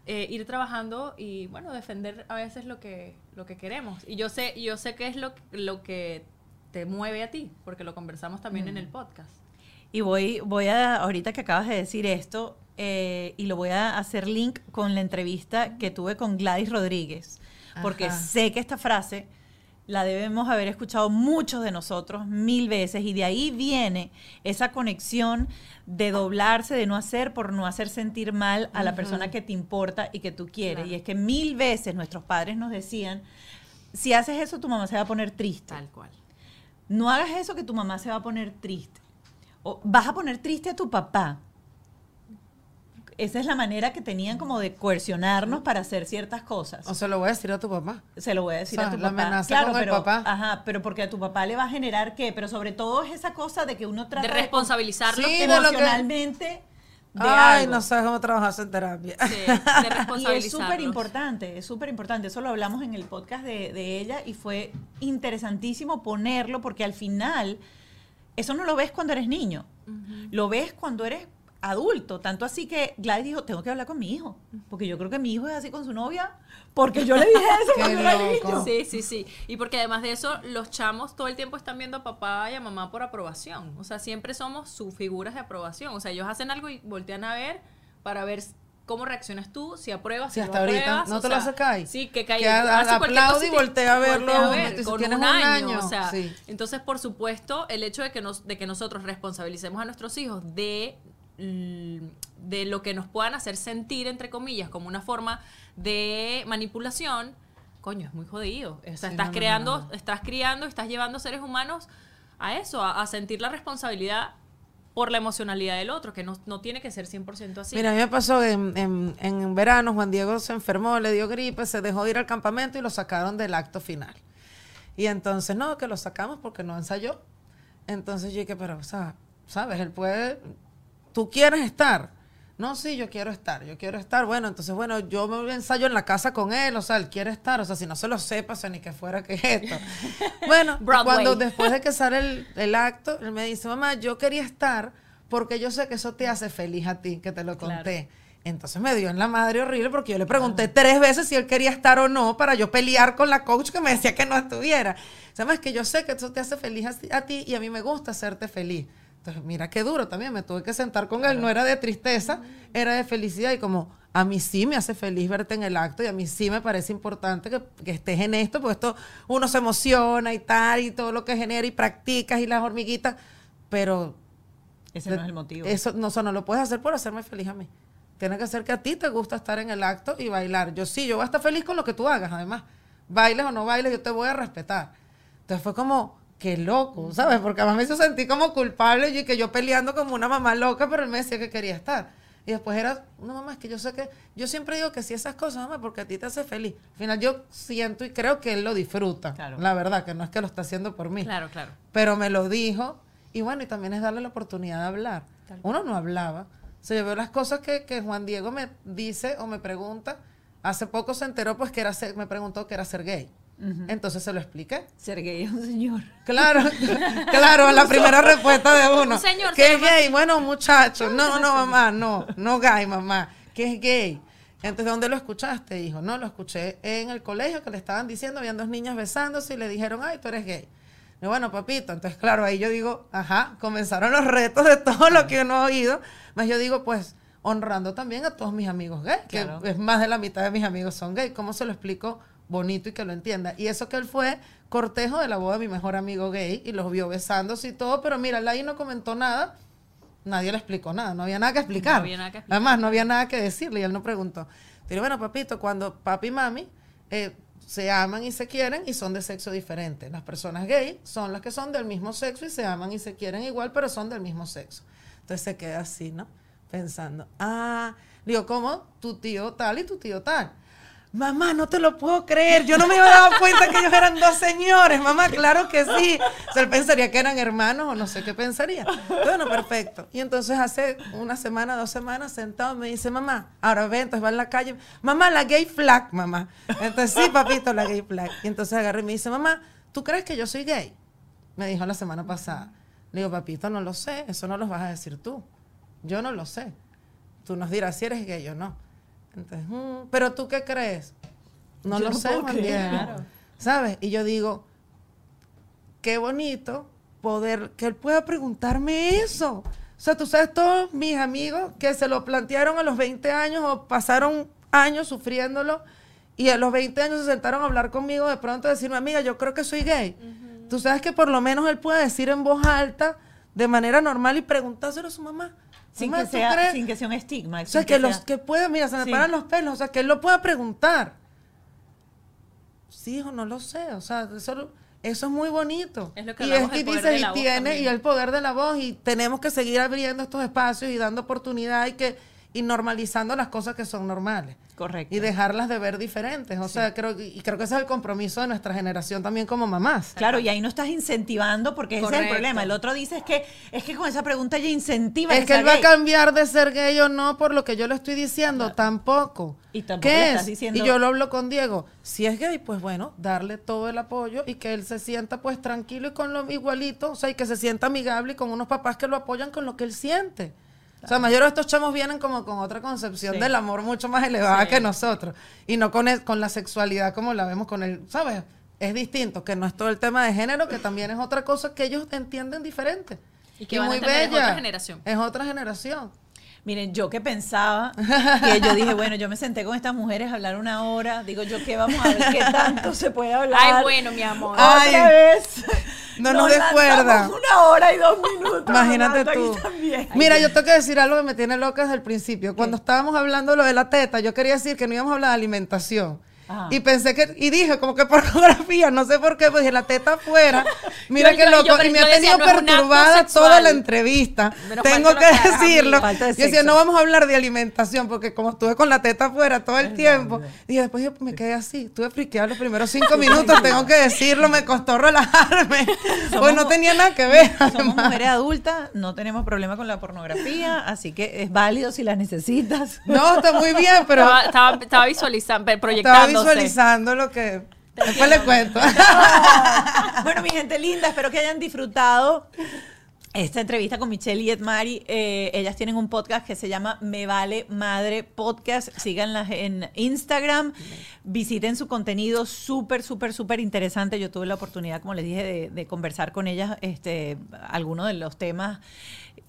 eh, ir trabajando y bueno, defender a veces lo que, lo que queremos. Y yo sé, yo sé que es lo, lo que te mueve a ti, porque lo conversamos también en el podcast. Y voy, voy a, ahorita que acabas de decir esto, eh, y lo voy a hacer link con la entrevista que tuve con Gladys Rodríguez, porque Ajá. sé que esta frase la debemos haber escuchado muchos de nosotros mil veces, y de ahí viene esa conexión de doblarse, de no hacer por no hacer sentir mal a la persona que te importa y que tú quieres. Claro. Y es que mil veces nuestros padres nos decían, si haces eso, tu mamá se va a poner triste Tal cual. no hagas eso que tu mamá se va a poner triste. O vas a poner triste a tu papá. Esa es la manera que tenían como de coercionarnos para hacer ciertas cosas. O se lo voy a decir a tu papá. se lo voy a decir O sea, a tu la papá. amenaza claro, con el pero, papá. Ajá, pero porque a tu papá le va a generar qué, pero sobre todo es esa cosa de que uno trata De responsabilizarlo. Sí, de emocionalmente de Ay, algo. no sabes cómo trabajas en terapia. Sí, de Y es súper importante, es súper importante. Eso lo hablamos en el podcast de, de ella y fue interesantísimo ponerlo porque al final eso no lo ves cuando eres niño. Lo ves cuando eres adulto. Tanto así que Gladys dijo, tengo que hablar con mi hijo. Porque yo creo que mi hijo es así con su novia. Porque yo le dije eso Qué cuando era loco. niño. Sí, sí, sí. Y porque además de eso, los chamos todo el tiempo están viendo a papá y a mamá por aprobación. O sea, siempre somos sus figuras de aprobación. O sea, ellos hacen algo y voltean a ver para ver cómo reaccionas tú, si apruebas, si hasta no ahorita. apruebas, ¿No o te lo caer? Sí, que cae. Que aplaude y te- voltea a verlo, voltea a uno ver, dice, con "Tienes un un año. año". O sea, Sí. entonces, por supuesto, el hecho de que, nos, de que nosotros responsabilicemos a nuestros hijos de, de lo que nos puedan hacer sentir, entre comillas, como una forma de manipulación, coño, es muy jodido. O sea, Sí, estás no, creando, no, no. estás criando, estás llevando seres humanos a eso, a, a sentir la responsabilidad por la emocionalidad del otro, que no, no tiene que ser 100% así. Mira, a mí me pasó en, en, en verano, Juan Diego se enfermó, le dio gripe, se dejó ir al campamento y lo sacaron del acto final. Y entonces, no, que lo sacamos porque no ensayó. Entonces yo dije, pero, o sea, ¿sabes? Él puede, tú quieres estar. No, sí, yo quiero estar, yo quiero estar. Bueno, entonces, bueno, yo me ensayo en la casa con él, o sea, él quiere estar, o sea, si no se lo sepa, o sea, ni que fuera que es esto. Bueno, cuando después de que sale el, el acto, él me dice, mamá, yo quería estar porque yo sé que eso te hace feliz a ti, que te lo Claro. conté. Entonces me dio en la madre horrible porque yo le pregunté tres veces si él quería estar o no para yo pelear con la coach que me decía que no estuviera. Sabes que yo sé que eso te hace feliz a, a ti y a mí me gusta hacerte feliz. Entonces, mira qué duro también, me tuve que sentar con él, no era de tristeza, era de felicidad y como a mí sí me hace feliz verte en el acto y a mí sí me parece importante que, que estés en esto, porque esto uno se emociona y tal y todo lo que genera y practicas y las hormiguitas, pero Ese no es el motivo. eso no, eso no lo puedes hacer por hacerme feliz a mí. Tiene que ser que a ti te gusta estar en el acto y bailar. Yo sí, yo voy a estar feliz con lo que tú hagas, además. Bailes o no bailes, yo te voy a respetar. Entonces fue como, qué loco, ¿sabes? Porque además me hizo sentir como culpable y que yo peleando como una mamá loca, pero él me decía que quería estar. Y después era, no mamá, es que yo sé que, yo siempre digo que sí esas cosas, mamá, porque a ti te hace feliz. Al final yo siento y creo que él lo disfruta. Claro. La verdad, que no es que lo está haciendo por mí Claro, claro. pero me lo dijo. Y bueno, y también es darle la oportunidad de hablar. Uno no hablaba. O sea, yo veo las cosas que, que Juan Diego me dice o me pregunta. Hace poco se enteró, pues, que era ser- me preguntó que era ser gay. Entonces se lo expliqué. Ser gay es un señor. Claro, claro, la primera respuesta de uno. Un señor ¿Qué es gay? Bueno, muchacho. No, no, mamá, no, no gay, mamá. ¿Qué es gay? Entonces, ¿dónde lo escuchaste, hijo? No, lo escuché en el colegio que le estaban diciendo, habían dos niñas besándose y le dijeron, ay, tú eres gay. Y bueno, papito, entonces claro, ahí yo digo, ajá, comenzaron los retos de todo lo que uno ha oído. Más yo digo, pues, honrando también a todos mis amigos gays, Claro. que es más de la mitad de mis amigos son gays. ¿Cómo se lo explico bonito y que lo entienda? Y eso que él fue cortejo de la boda de mi mejor amigo gay y los vio besándose y todo, pero mira, él ahí no comentó nada, nadie le explicó nada, no había nada que explicar. No había nada que explicar. Además, no había nada que decirle y él no preguntó. Pero bueno, papito, cuando papi y mami eh, se aman y se quieren y son de sexo diferente. Las personas gay son las que son del mismo sexo y se aman y se quieren igual, pero son del mismo sexo. Entonces se queda así, ¿no? Pensando, ah, digo, ¿cómo? Tu tío tal y tu tío tal. Mamá, no te lo puedo creer. Yo no me había dado cuenta que ellos eran dos señores. Mamá, claro que sí. O sea, él pensaría que eran hermanos o no sé qué pensaría. Bueno, perfecto. Y entonces hace una semana, dos semanas, sentado, me dice, mamá, ahora ve, entonces va en la calle. Mamá, la gay flag, mamá. Entonces, sí, papito, la gay flag. Y entonces agarré y me dice, mamá, ¿tú crees que yo soy gay? Me dijo la semana pasada. Le digo, papito, no lo sé. Eso no lo vas a decir tú. Yo no lo sé. Tú nos dirás si eres gay o no. Entonces, mm, pero tú qué crees? No Yo lo no sé, Juan. Claro. ¿Sabes? Y yo digo, qué bonito poder que él pueda preguntarme eso. O sea, tú sabes, todos mis amigos que se lo plantearon a los 20 años o pasaron años sufriéndolo y a los 20 años se sentaron a hablar conmigo de pronto y decirme, amiga, yo creo que soy gay. Tú sabes que por lo menos él puede decir en voz alta, de manera normal y preguntárselo a su mamá. Sin que, ¿tú sea, crees? sin que sea un estigma. O sea, que, los que pueda, mira, se me Sí. paran los pelos, o sea, que él lo pueda preguntar. Sí, hijo, no lo sé, o sea, eso, lo- eso es muy bonito. Es lo que y es que del poder dice, de y tiene, también. y el poder de la voz, y tenemos que seguir abriendo estos espacios y dando oportunidad y que y normalizando las cosas que son normales Correcto. y dejarlas de ver diferentes. O sea, creo que- y creo que ese es el compromiso de nuestra generación también como mamás. Claro, y ahí no estás incentivando porque ese es el problema. El otro dice es que es que con esa pregunta ya incentiva Es que él va a cambiar de ser gay o no por lo que yo le estoy diciendo, tampoco. Y tampoco le ¿Qué estás es? diciendo- Y yo lo hablo con Diego. Si es gay, pues bueno, darle todo el apoyo y que él se sienta pues tranquilo y con lo igualito, o sea, y que se sienta amigable y con unos papás que lo apoyan con lo que él siente. O sea, de estos chamos vienen como con otra concepción Sí. del amor mucho más elevada Sí. que nosotros. Y no con, el- con la sexualidad como la vemos con el, ¿sabes? Es distinto, que no es todo el tema de género, que también es otra cosa que ellos entienden diferente. Y que van a entender, es otra generación. Es otra generación. Miren, yo que pensaba, que yo dije, bueno, yo me senté con estas mujeres a hablar una hora, digo yo, ¿qué vamos a ver? ¿Qué tanto se puede hablar? Ay, bueno, mi amor. Ah, Otra Ay, vez. no nos des lanzamos cuerda. una hora y dos minutos. Imagínate tú. aquí también. Mira, yo tengo que decir algo que me tiene loca desde el principio. Cuando estábamos hablando lo de la teta, yo quería decir que no íbamos a hablar de alimentación. Ajá. Y pensé que, y dije como que pornografía, no sé por qué, pues dije la teta afuera. Mira Yo- qué yo- loco. yo- y me ha tenido no perturbada toda la entrevista. Menos Tengo que que mí. decirlo. Falta de Yo decía, no vamos a hablar de alimentación, porque como estuve con la teta afuera todo el tiempo, y después yo me quedé así, estuve friqueada los primeros cinco minutos, tengo que decirlo, me costó relajarme. Pues no tenía nada que ver. Somos además. mujeres adultas, no tenemos problema con la pornografía, así que es válido si la necesitas. No, está muy bien, pero Estaba, estaba, estaba visualizando, estaba proyectándose. Visualizando lo que... Después le cuento. bueno, mi gente linda, espero que hayan disfrutado esta entrevista con Michelle y Edmari. Eh, ellas tienen un podcast que se llama Me Vale Madre Podcast. Síganlas en Instagram. Visiten su contenido súper, súper, súper interesante. Yo tuve la oportunidad, como les dije, de, de conversar con ellas este, algunos de los temas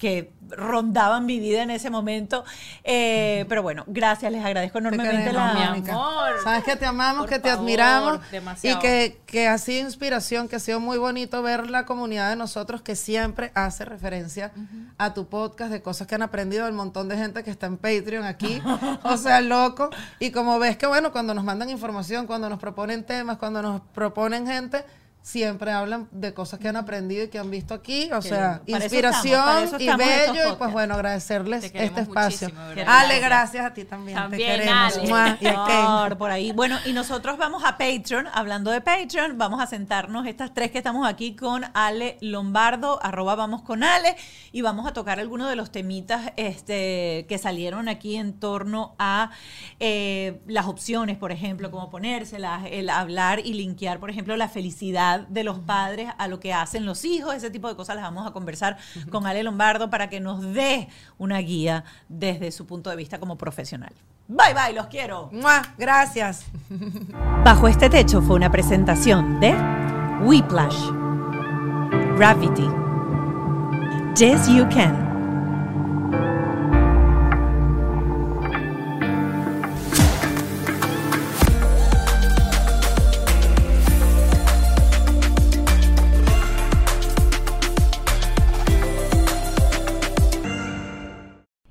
que rondaban mi vida en ese momento. Eh, pero bueno, gracias, les agradezco enormemente queremos, la, mi amor. Sabes que te amamos, Por que te favor, admiramos y que, que ha sido inspiración, que ha sido muy bonito ver la comunidad de nosotros que siempre hace referencia a tu podcast de cosas que han aprendido el montón de gente que está en Patreon aquí. o sea, loco. Y como ves que bueno, cuando nos mandan información, cuando nos proponen temas, cuando nos proponen gente, siempre hablan de cosas que han aprendido y que han visto aquí. O sea, lindo. Para eso inspiración estamos, para y bello. Y pues bueno, agradecerles Te este espacio. Ale, gracias a ti también. También, te queremos. Ale. Mua. Y. Por, por ahí. Bueno, y nosotros vamos a Patreon. Hablando de Patreon, vamos a sentarnos estas tres que estamos aquí con Ale Lombardo, arroba vamos con Ale, y vamos a tocar algunos de los temitas este, que salieron aquí en torno a eh, las opciones, por ejemplo, cómo ponérselas, el hablar y linkear, por ejemplo, la felicidad de los padres a lo que hacen los hijos, ese tipo de cosas las vamos a conversar con Ale Lombardo para que nos dé una guía desde su punto de vista como profesional. Bye bye, los quiero. Mua. Gracias. Bajo este techo fue una presentación de Whiplash, Gravity, Yes You Can.